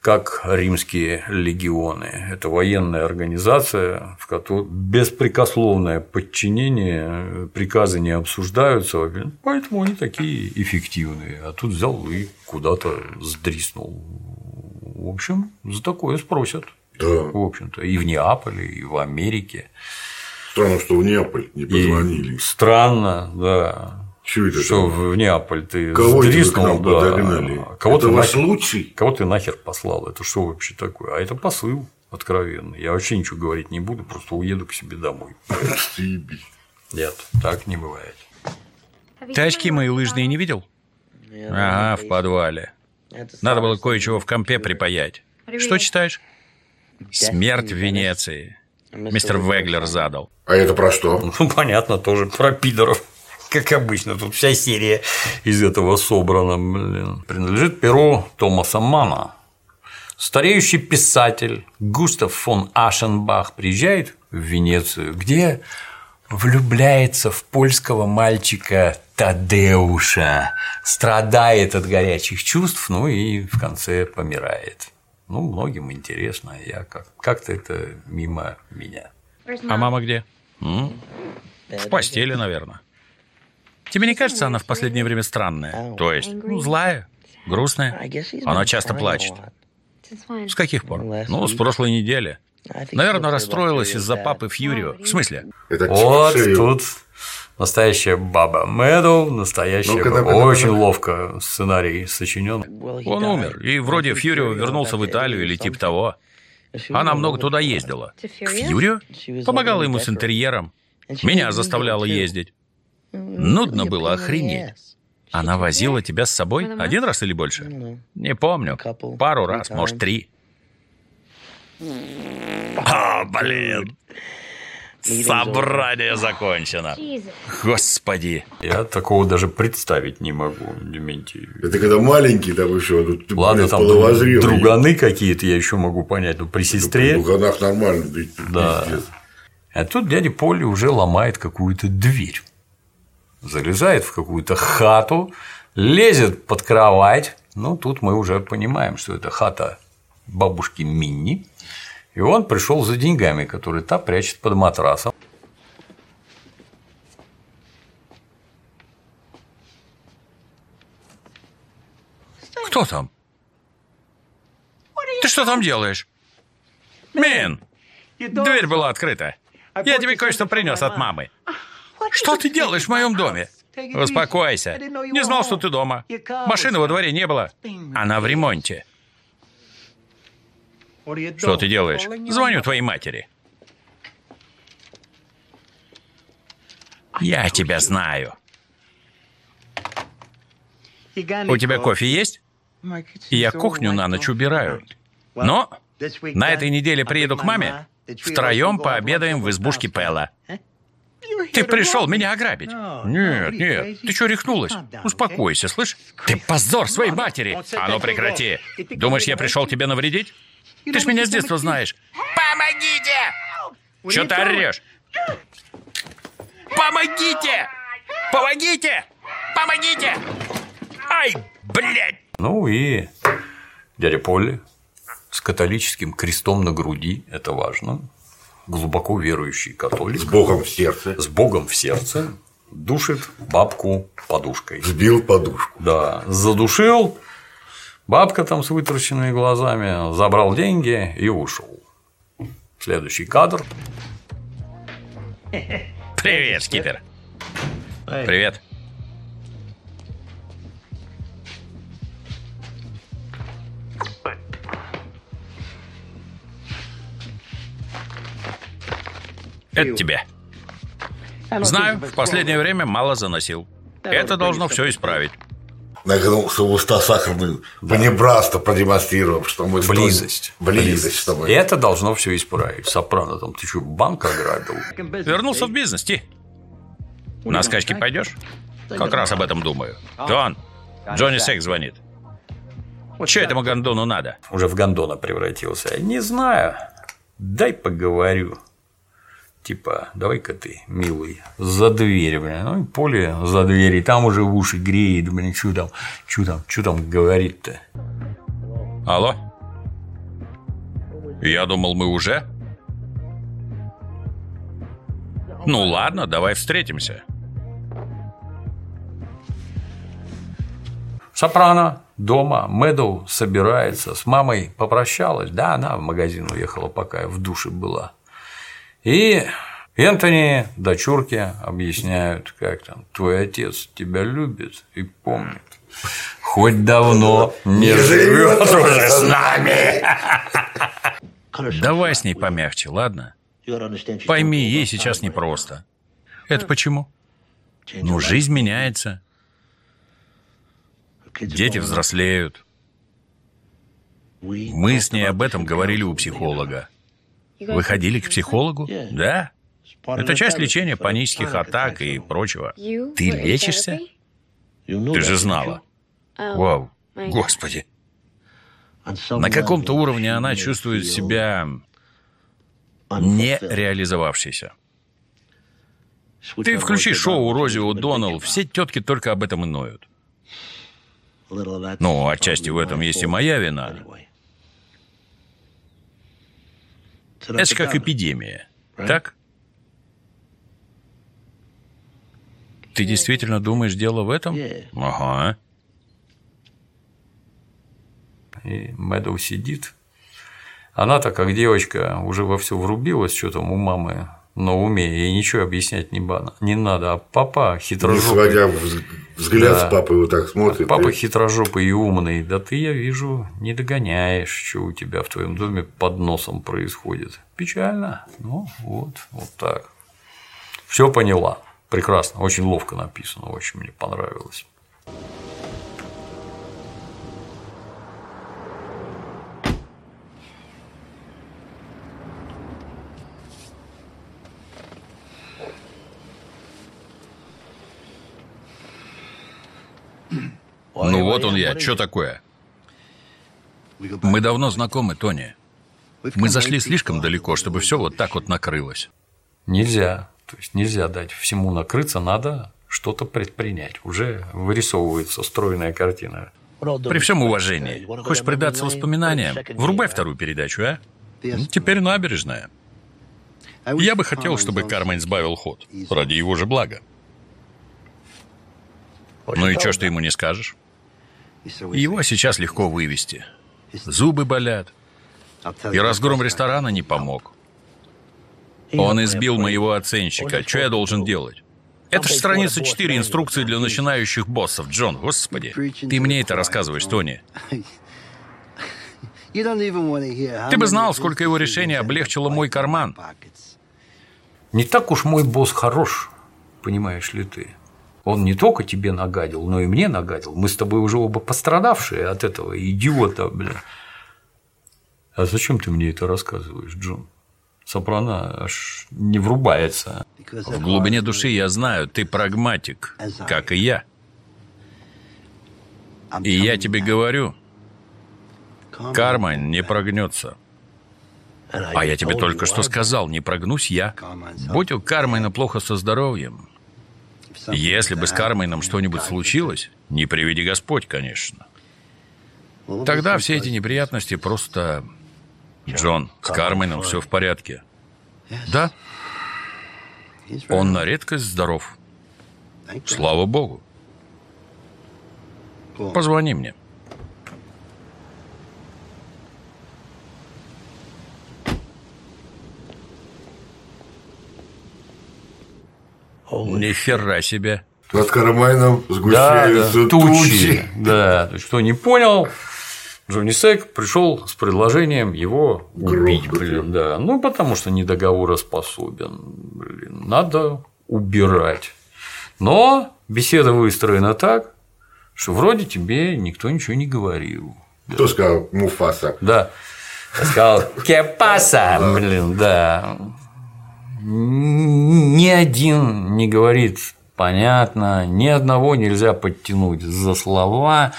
Speaker 1: как римские легионы. Это военная организация, в которой беспрекословное подчинение, приказы не обсуждаются, поэтому они такие эффективные. А тут взял и куда-то сдриснул. В общем, за такое спросят.
Speaker 2: Да.
Speaker 1: В общем-то, и в Неаполе, и в Америке.
Speaker 2: Странно, что в Неаполь не позвонили.
Speaker 1: И странно, да.
Speaker 2: Что это?
Speaker 1: Что в Неаполь ты
Speaker 2: Кого
Speaker 1: сдриснул, да.
Speaker 2: подогнали?
Speaker 1: Кого
Speaker 2: это
Speaker 1: ты
Speaker 2: ваш
Speaker 1: нахер,
Speaker 2: лучший?
Speaker 1: Кого ты нахер послал? Это что вообще такое? А это посыл откровенный. Я вообще ничего говорить не буду, просто уеду к себе домой. Нет, так не бывает.
Speaker 3: Ты очки мои лыжные не видел? Ага, в подвале. Надо было кое-чего в компе припаять. Что читаешь? Смерть в Венеции. Мистер Веглер задал.
Speaker 2: А это про что?
Speaker 1: Ну, понятно, тоже про пидоров. (laughs) Как обычно, тут вся серия из этого собрана. Блин. Принадлежит перу Томаса Мана. Стареющий писатель Густав фон Ашенбах приезжает в Венецию, где влюбляется в польского мальчика Тадеуша, страдает от горячих чувств, ну и в конце помирает. Ну, многим интересно, а я как- как-то это мимо меня.
Speaker 3: А мама где? М? В постели, наверное. Тебе не кажется, она в последнее время странная? То есть, ну, злая, грустная? Она часто плачет. С каких пор? Ну, с прошлой недели. Наверное, расстроилась из-за папы Фьюрио. В смысле?
Speaker 2: Это
Speaker 1: Вот
Speaker 2: шею.
Speaker 1: тут настоящая баба Мэдоу, настоящая баба. Очень ловко сценарий сочинен.
Speaker 3: Он умер, и вроде Фьюрио вернулся в Италию или типа того. Она много туда ездила. К Фьюрио? Помогала ему с интерьером. Меня заставляла ездить. Нудно было охренеть. Она возила тебя с собой один раз или больше? Не помню. Пару раз, может, три. А, блин. Собрание закончено. Господи.
Speaker 1: Я такого даже представить не могу, Дементий.
Speaker 2: Это когда маленький там еще, ну, ты,
Speaker 1: Ладно,
Speaker 2: блядь,
Speaker 1: там друганы какие-то я еще могу понять, но при
Speaker 2: При
Speaker 1: сестре.
Speaker 2: друганах нормально, да,
Speaker 1: Да.
Speaker 2: пиздец.
Speaker 1: А тут дядя Поли уже ломает какую-то дверь. Залезает в какую-то хату, лезет под кровать. Ну, тут мы уже понимаем, что это хата бабушки Минни. И он пришел за деньгами, которые та прячет под матрасом.
Speaker 3: Кто там? Ты что там делаешь? Мин! Дверь была открыта. Я тебе кое-что принес от мамы. Что ты делаешь в моем доме? Успокойся. Не знал, что ты дома. Машины во дворе не было. Она в ремонте. Что ты делаешь? Звоню твоей матери. Я тебя знаю. У тебя кофе есть? Я кухню на ночь убираю. Но на этой неделе приеду к маме. Втроем пообедаем в избушке Пэла. Ты пришел меня ограбить? Нет, нет. Ты что, рехнулась? Успокойся, слышь? Ты позор своей матери! А ну прекрати! Думаешь, я пришел тебе навредить? Ты ж меня с детства знаешь. Помогите! Что ты орешь? Помогите! Помогите! Помогите! Ай, блядь!
Speaker 1: Ну и дядя Полли с католическим крестом на груди, это важно, глубоко верующий католик.
Speaker 2: С Богом в сердце.
Speaker 1: С Богом в сердце душит бабку подушкой.
Speaker 2: Сбил подушку.
Speaker 1: Да, задушил, бабка там с вытраченными глазами, забрал деньги и ушел. Следующий кадр.
Speaker 3: Привет, Скипер. Привет. Это тебе. Знаю, в последнее время мало заносил. Это должно все исправить.
Speaker 2: Нагнулся в уста сахарную понебратство продемонстрировав, что мы
Speaker 1: Близость.
Speaker 2: Близость, что мы.
Speaker 1: Это должно все исправить. Сопрано там, ты что, банк ограбил?
Speaker 3: Вернулся в бизнес, Ти. На скачки пойдешь? Как раз об этом думаю. Дон, Джонни Сек звонит. Че этому гондону надо?
Speaker 1: Уже в гондона превратился. Не знаю. Дай поговорю. Типа, давай-ка ты, милый, за дверь, блин. Ну, и поле за дверь, и там уже в уши греет, блин, что там, что там, что там говорит-то?
Speaker 3: Алло? Я думал, мы уже? Ну ладно, давай встретимся.
Speaker 1: Сопрано дома, Мэдоу собирается, с мамой попрощалась, да, она в магазин уехала, пока я в душе была. И Энтони дочурки объясняют, как там, твой отец тебя любит и помнит. Хоть давно не живет уже с нами.
Speaker 3: Давай с ней помягче, ладно? Пойми, ей сейчас непросто. Это почему? Ну, жизнь меняется. Дети взрослеют. Мы с ней об этом говорили у психолога. Вы ходили к психологу? Да. Это часть лечения панических атак и прочего. Ты лечишься? Ты же знала. Вау. Господи. На каком-то уровне она чувствует себя не реализовавшейся. Ты включи шоу Рози О'Доннелл, все тетки только об этом и ноют. Ну, отчасти в этом есть и моя вина. Это как эпидемия, так? Ты действительно думаешь, дело в этом? Ага.
Speaker 1: И Мэдоу сидит. Она-то, как девочка, уже во все врубилась, что там у мамы на уме, ей ничего объяснять не, бана, не надо. А папа хитрожопый.
Speaker 2: Не сводя взгляд да. с папой вот так смотрит.
Speaker 1: Папа и... хитрожопый и умный. Да ты, я вижу, не догоняешь, что у тебя в твоем доме под носом происходит. Печально. Ну, вот, вот так. Все поняла. Прекрасно, очень ловко написано, очень мне понравилось.
Speaker 3: Ну вот он я, что такое? Мы давно знакомы, Тони. Мы зашли слишком далеко, чтобы все вот так вот накрылось.
Speaker 1: Нельзя. То есть нельзя дать всему накрыться, надо что-то предпринять. Уже вырисовывается стройная картина.
Speaker 3: При всем уважении. Хочешь предаться воспоминаниям? Врубай вторую передачу, а? Теперь набережная. Я бы хотел, чтобы Кармен сбавил ход. Ради его же блага. Ну и что ж ты ему не скажешь? Его сейчас легко вывести. Зубы болят. И разгром ресторана не помог. Он избил моего оценщика. Что я должен делать? Это же страница 4 инструкции для начинающих боссов, Джон, господи. Ты мне это рассказываешь, Тони. (laughs) Ты бы знал, сколько его решений облегчило мой карман.
Speaker 1: Не так уж мой босс хорош, понимаешь ли ты. Он не только тебе нагадил, но и мне нагадил. Мы с тобой уже оба пострадавшие от этого идиота, бля. А зачем ты мне это рассказываешь, Джон? Сопрано аж не врубается.
Speaker 3: В глубине души я знаю, ты прагматик, как и я. И я тебе говорю, карма не прогнется. А я тебе только что сказал, не прогнусь я. Будь у Кармайна плохо со здоровьем. Если бы с Кармайном что-нибудь случилось, не приведи Господь, конечно. Тогда все эти неприятности просто Джон, с Карменом все в порядке. Да. Он на редкость здоров. Слава Богу. Позвони мне. Ни хера себе.
Speaker 2: Над Кармайном сгущаются да, да, тучи. тучи.
Speaker 1: Да, что, не понял? Джонни Сек пришел с предложением его убить, блин, да. Ну, потому что недоговороспособен. Блин, надо убирать. Но беседа выстроена так, что вроде тебе никто ничего не говорил.
Speaker 2: Кто да. сказал Муфаса?
Speaker 1: Да. Сказал Кепаса, блин, да. Ни один не говорит понятно, ни одного нельзя подтянуть за слова.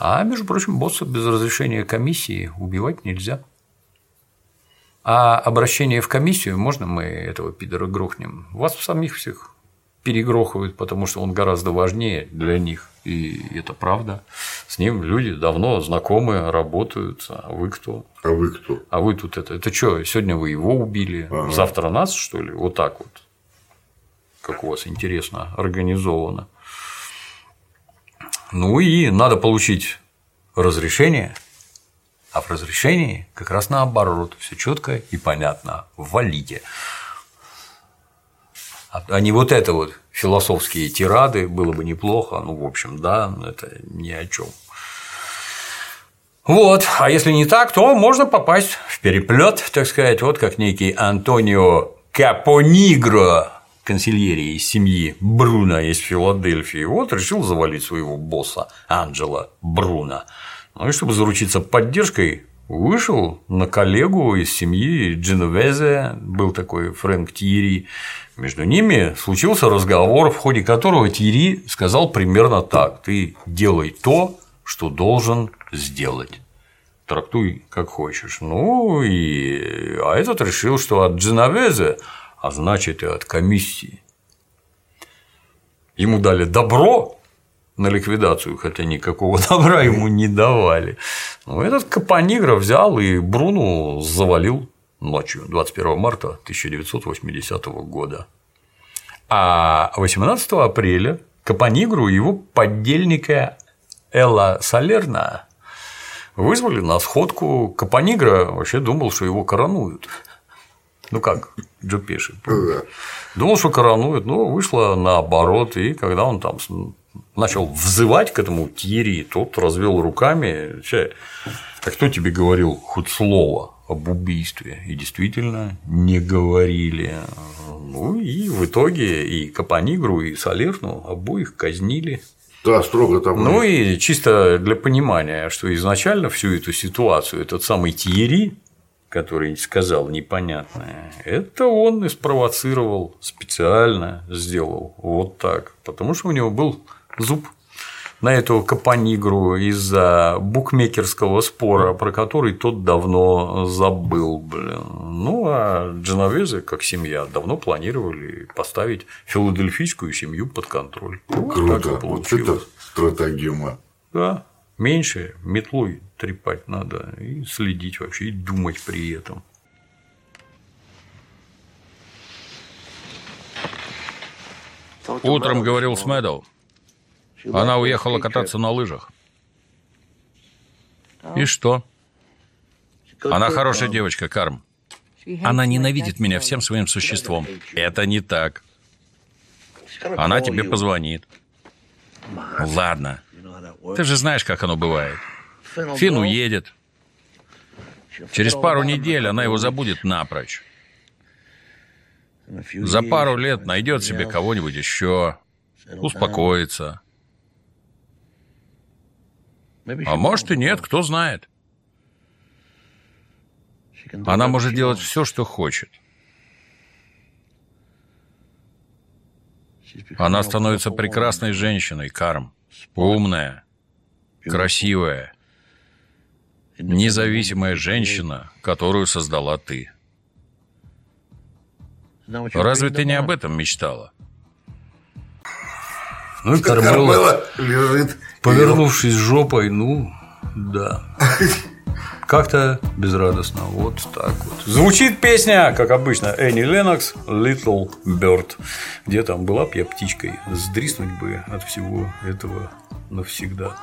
Speaker 1: А, между прочим, босса без разрешения комиссии убивать нельзя. А обращение в комиссию, можно мы этого пидора грохнем? Вас самих всех перегрохают, потому что он гораздо важнее для них. И это правда. С ним люди давно знакомы, работают. А вы кто?
Speaker 2: А вы кто?
Speaker 1: А вы тут это. Это что, сегодня вы его убили, ага. завтра нас, что ли? Вот так вот. Как у вас интересно организовано. Ну и надо получить разрешение, а в разрешении как раз наоборот, все четко и понятно, валите. А, а не вот это вот философские тирады, было бы неплохо, ну, в общем, да, это ни о чем. Вот, а если не так, то можно попасть в переплет, так сказать, вот как некий Антонио Капонигро, консильерии из семьи Бруно из Филадельфии, вот решил завалить своего босса Анджела Бруно. Ну и чтобы заручиться поддержкой, вышел на коллегу из семьи Дженовезе, был такой Фрэнк Тири. Между ними случился разговор, в ходе которого Тири сказал примерно так: ты делай то, что должен сделать. Трактуй как хочешь. Ну и а этот решил, что от Дженовезе а значит и от комиссии. Ему дали добро на ликвидацию, хотя никакого (laughs) добра ему не давали. Но этот Капонигра взял и Бруну завалил ночью 21 марта 1980 года. А 18 апреля Капонигру и его поддельника Элла Салерна вызвали на сходку. Капонигра вообще думал, что его коронуют. Ну как, Джо Пеши. Думал, что коронует, но вышло наоборот. И когда он там начал взывать к этому Тири, тот развел руками. А кто тебе говорил хоть слово об убийстве? И действительно не говорили. Ну и в итоге и Капанигру, и Салерну обоих казнили.
Speaker 2: Да, строго там.
Speaker 1: Ну и чисто для понимания, что изначально всю эту ситуацию этот самый Тиери который сказал непонятное, это он и спровоцировал, специально сделал вот так, потому что у него был зуб на эту Капанигру из-за букмекерского спора, про который тот давно забыл. Блин. Ну, а Дженовезе, как семья, давно планировали поставить филадельфийскую семью под контроль.
Speaker 2: Круто, вот, вот это стратегема.
Speaker 1: Да, меньше метлой трепать надо и следить вообще, и думать при этом.
Speaker 3: Утром говорил с Мэдоу. Она уехала кататься на лыжах. И что? Она хорошая девочка, Карм. Она ненавидит меня всем своим существом. Это не так. Она тебе позвонит. Ладно. Ты же знаешь, как оно бывает. Фин уедет. Через пару недель она его забудет напрочь. За пару лет найдет себе кого-нибудь еще, успокоится. А может и нет, кто знает. Она может делать все, что хочет. Она становится прекрасной женщиной, Карм. Умная, красивая, независимая женщина, которую создала ты. Разве ты не об этом мечтала?
Speaker 1: Ну и Кармела лежит. Повернувшись жопой, ну, да. Как-то безрадостно, вот так вот. Звучит песня, как обычно, Энни Ленокс «Little Bird», где там была б я птичкой, сдриснуть бы от всего этого навсегда.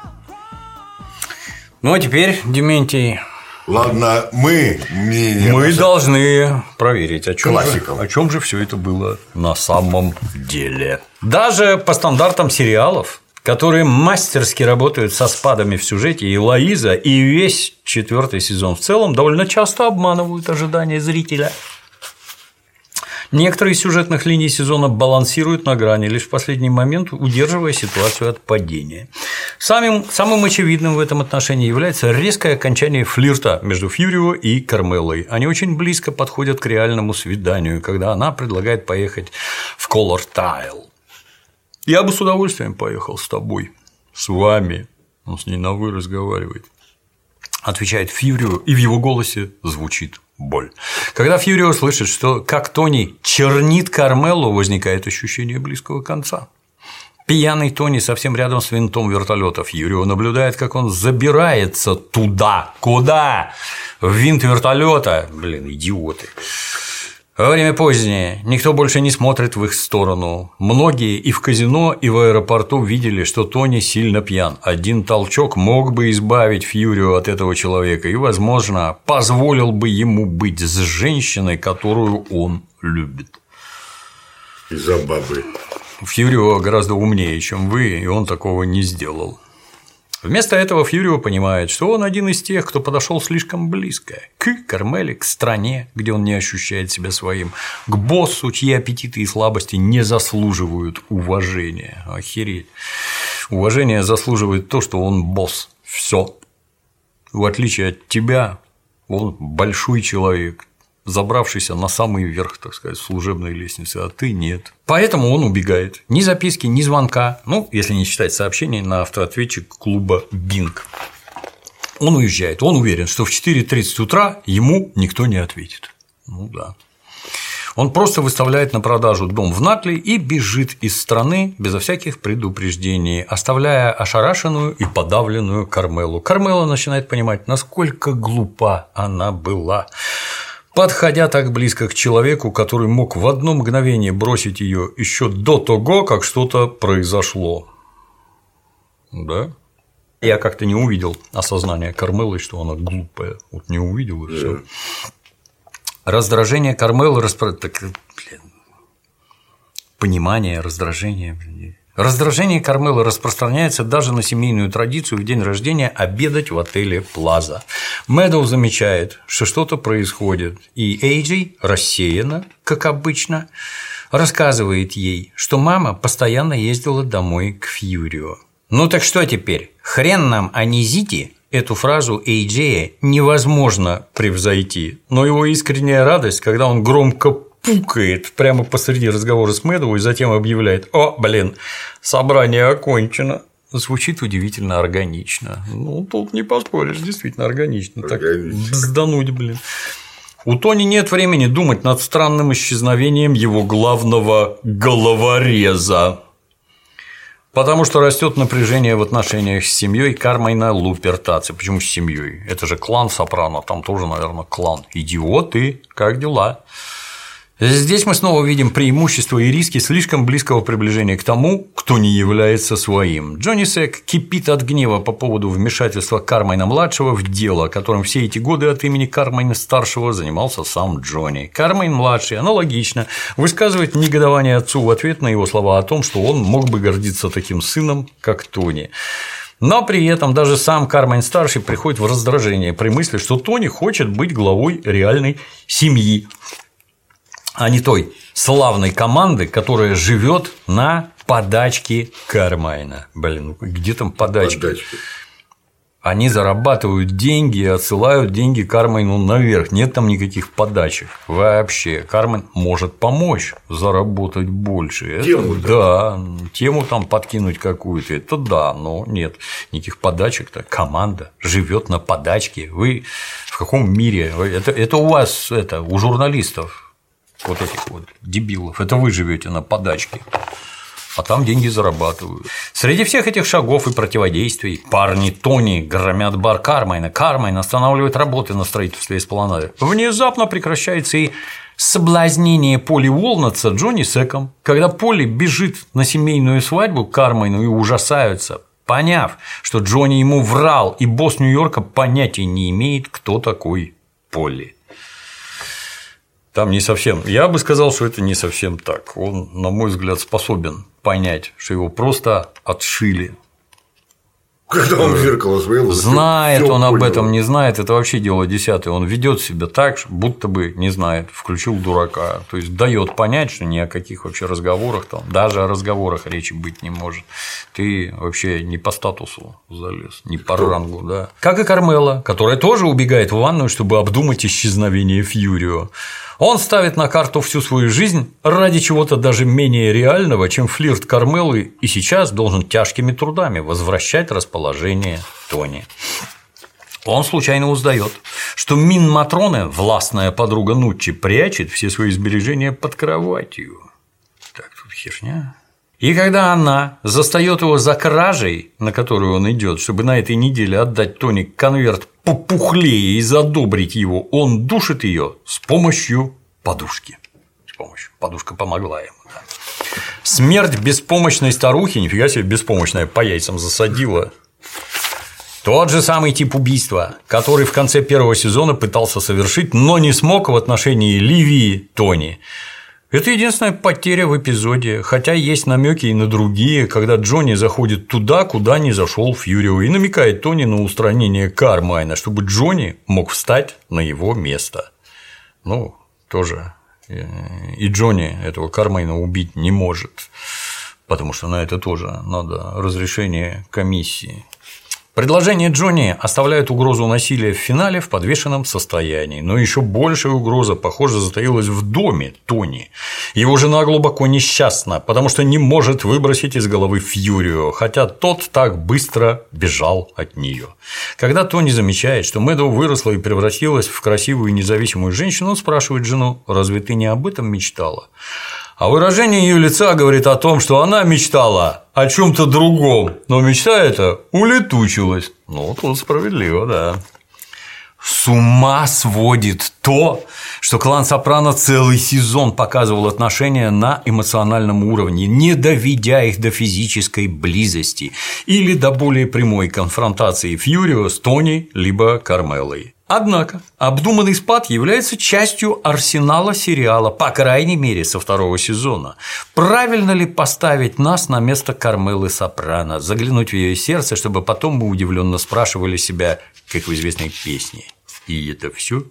Speaker 1: Ну, а теперь, Дементий,
Speaker 2: Ладно, мы
Speaker 1: мнение Мы наше... должны проверить, о чем, же, о чем же все это было на самом деле. Даже по стандартам сериалов которые мастерски работают со спадами в сюжете, и Лоиза, и весь четвертый сезон в целом довольно часто обманывают ожидания зрителя. Некоторые из сюжетных линий сезона балансируют на грани, лишь в последний момент удерживая ситуацию от падения. Самым, самым очевидным в этом отношении является резкое окончание флирта между Фьюрио и Кармелой. Они очень близко подходят к реальному свиданию, когда она предлагает поехать в Tile. Я бы с удовольствием поехал с тобой, с вами. Он с ней на вы разговаривает. Отвечает Фьюрио, и в его голосе звучит боль. Когда Фьюрио слышит, что как Тони чернит Кармеллу, возникает ощущение близкого конца. Пьяный Тони совсем рядом с винтом вертолета. Фьюрио наблюдает, как он забирается туда. Куда? В винт вертолета. Блин, идиоты. Время позднее никто больше не смотрит в их сторону. Многие и в казино, и в аэропорту видели, что Тони сильно пьян. Один толчок мог бы избавить Фьюрио от этого человека и, возможно, позволил бы ему быть с женщиной, которую он любит.
Speaker 2: Из-за бабы.
Speaker 1: Фьюрио гораздо умнее, чем вы, и он такого не сделал. Вместо этого Фьюрио понимает, что он один из тех, кто подошел слишком близко к Кармеле, к стране, где он не ощущает себя своим, к боссу, чьи аппетиты и слабости не заслуживают уважения. Охереть. Уважение заслуживает то, что он босс. Все. В отличие от тебя, он большой человек, забравшийся на самый верх, так сказать, служебной лестницы, а ты нет. Поэтому он убегает. Ни записки, ни звонка, ну, если не считать сообщений на автоответчик клуба Бинг. Он уезжает, он уверен, что в 4.30 утра ему никто не ответит. Ну да. Он просто выставляет на продажу дом в Накли и бежит из страны безо всяких предупреждений, оставляя ошарашенную и подавленную Кармелу. Кармела начинает понимать, насколько глупа она была подходя так близко к человеку, который мог в одно мгновение бросить ее еще до того, как что-то произошло. Да? Я как-то не увидел осознания Кармелы, что она глупая. Вот не увидел и все. Раздражение Кармелы распро... так, блин, понимание, раздражение. Блин. Раздражение Кармелы распространяется даже на семейную традицию в день рождения обедать в отеле Плаза. Мэдоу замечает, что что-то происходит, и Эйджи рассеянно, как обычно, рассказывает ей, что мама постоянно ездила домой к Фьюрио. Ну так что теперь? Хрен нам, а не Зити? Эту фразу Эйджея невозможно превзойти, но его искренняя радость, когда он громко пукает прямо посреди разговора с Мэдовой и затем объявляет «О, блин, собрание окончено». Звучит удивительно органично. Ну, тут не поспоришь, действительно органично. органично. Так бздануть, блин. У Тони нет времени думать над странным исчезновением его главного головореза. Потому что растет напряжение в отношениях с семьей Кармайна Лупертаци. Почему с семьей? Это же клан Сопрано, там тоже, наверное, клан. Идиоты, как дела? Здесь мы снова видим преимущества и риски слишком близкого приближения к тому, кто не является своим. Джонни Сек кипит от гнева по поводу вмешательства Кармайна-младшего в дело, которым все эти годы от имени Кармайна-старшего занимался сам Джонни. Кармайн-младший аналогично высказывает негодование отцу в ответ на его слова о том, что он мог бы гордиться таким сыном, как Тони. Но при этом даже сам Кармайн-старший приходит в раздражение при мысли, что Тони хочет быть главой реальной семьи а не той славной команды, которая живет на подачке Кармайна. Блин, ну где там подачки? подачки? Они зарабатывают деньги и отсылают деньги Кармайну наверх. Нет там никаких подачек вообще. Кармен может помочь заработать больше.
Speaker 2: Тему,
Speaker 1: это, да, тему там подкинуть какую-то. Это да, но нет никаких подачек-то. Команда живет на подачке. Вы в каком мире? Это, это у вас это у журналистов вот этих вот дебилов. Это вы живете на подачке а там деньги зарабатывают. Среди всех этих шагов и противодействий парни Тони громят бар Кармайна. Кармайн останавливает работы на строительстве эспланады. Внезапно прекращается и соблазнение Поли Уолнатса Джонни Секом. Когда Поли бежит на семейную свадьбу к Кармайну и ужасаются, поняв, что Джонни ему врал, и босс Нью-Йорка понятия не имеет, кто такой Полли. Там не совсем. Я бы сказал, что это не совсем так. Он, на мой взгляд, способен понять, что его просто отшили.
Speaker 2: Когда он в зеркало смотрел,
Speaker 1: знает он об этом, не знает, это вообще дело десятое. Он ведет себя так, будто бы не знает, включил дурака. То есть дает понять, что ни о каких вообще разговорах там, даже о разговорах речи быть не может. Ты вообще не по статусу залез, не по Кто? рангу, да. Как и Кармела, которая тоже убегает в ванную, чтобы обдумать исчезновение Фьюрио. Он ставит на карту всю свою жизнь ради чего-то даже менее реального, чем флирт Кармелы, и сейчас должен тяжкими трудами возвращать расположение Тони. Он случайно узнает, что Мин Матроне, властная подруга Нуччи, прячет все свои сбережения под кроватью. Так, тут херня. И когда она застает его за кражей, на которую он идет, чтобы на этой неделе отдать Тони конверт попухлее и задобрить его, он душит ее с помощью подушки. С помощью. Подушка помогла ему. Да. Смерть беспомощной старухи, нифига себе беспомощная, по яйцам засадила. Тот же самый тип убийства, который в конце первого сезона пытался совершить, но не смог в отношении Ливии Тони. Это единственная потеря в эпизоде, хотя есть намеки и на другие, когда Джонни заходит туда, куда не зашел Фьюрио, и намекает Тони на устранение Кармайна, чтобы Джонни мог встать на его место. Ну, тоже э, и Джонни этого Кармайна убить не может, потому что на это тоже надо разрешение комиссии. Предложение Джонни оставляет угрозу насилия в финале в подвешенном состоянии, но еще большая угроза, похоже, затаилась в доме Тони. Его жена глубоко несчастна, потому что не может выбросить из головы Фьюрио, хотя тот так быстро бежал от нее. Когда Тони замечает, что Мэдоу выросла и превратилась в красивую и независимую женщину, он спрашивает жену, разве ты не об этом мечтала? А выражение ее лица говорит о том, что она мечтала о чем-то другом, но мечта эта улетучилась. Ну, тут справедливо, да. С ума сводит то, что клан Сопрано целый сезон показывал отношения на эмоциональном уровне, не доведя их до физической близости или до более прямой конфронтации Фьюрио с Тони либо Кармелой. Однако обдуманный спад является частью арсенала сериала, по крайней мере, со второго сезона. Правильно ли поставить нас на место Кармелы Сопрано, заглянуть в ее сердце, чтобы потом мы удивленно спрашивали себя, как в известной песне. И это все?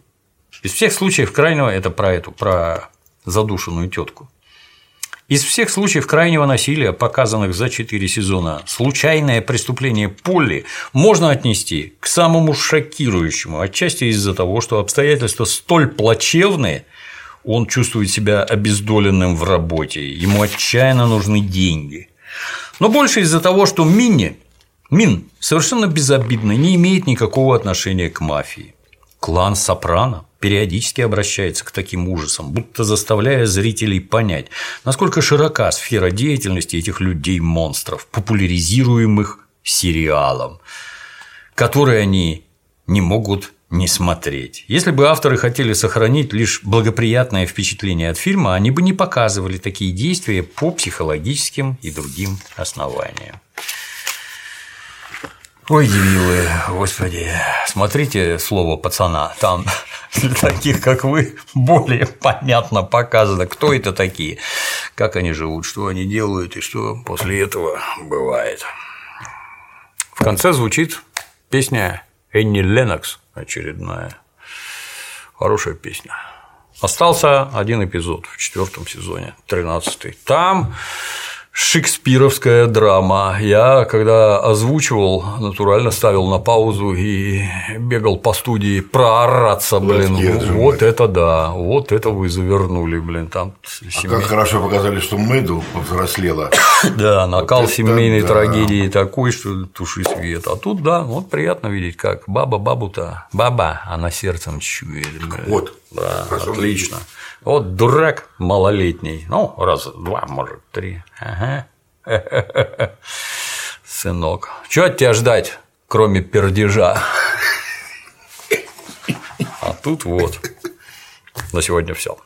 Speaker 1: Из всех случаев крайнего это про эту, про задушенную тетку. Из всех случаев крайнего насилия, показанных за четыре сезона, случайное преступление Полли можно отнести к самому шокирующему, отчасти из-за того, что обстоятельства столь плачевные, он чувствует себя обездоленным в работе, ему отчаянно нужны деньги. Но больше из-за того, что Минни, Мин совершенно безобидно, не имеет никакого отношения к мафии. Клан Сопрано периодически обращается к таким ужасам, будто заставляя зрителей понять, насколько широка сфера деятельности этих людей-монстров, популяризируемых сериалом, который они не могут не смотреть. Если бы авторы хотели сохранить лишь благоприятное впечатление от фильма, они бы не показывали такие действия по психологическим и другим основаниям. Ой, дебилы, господи, смотрите слово пацана, там (laughs) для таких, как вы, более понятно показано, кто это такие, как они живут, что они делают и что после этого бывает. В конце звучит песня Энни Ленокс очередная. Хорошая песня. Остался один эпизод в четвертом сезоне, тринадцатый. Там шекспировская драма. Я, когда озвучивал, натурально ставил на паузу и бегал по студии проораться, блин. Вот это да, вот это вы завернули, блин. Там
Speaker 2: семей... А как хорошо показали, что Мэду повзрослела. (coughs)
Speaker 1: Да, накал вот семейной да. трагедии такой, что туши свет. А тут, да, вот приятно видеть, как баба бабу-то, баба, она сердцем чует.
Speaker 2: Вот.
Speaker 1: Да, отлично. Видеть. Вот дурак малолетний. Ну, раз, два, может, три. Ага. (laughs) Сынок. Чего от тебя ждать, кроме пердежа? (laughs) А тут вот. На сегодня все.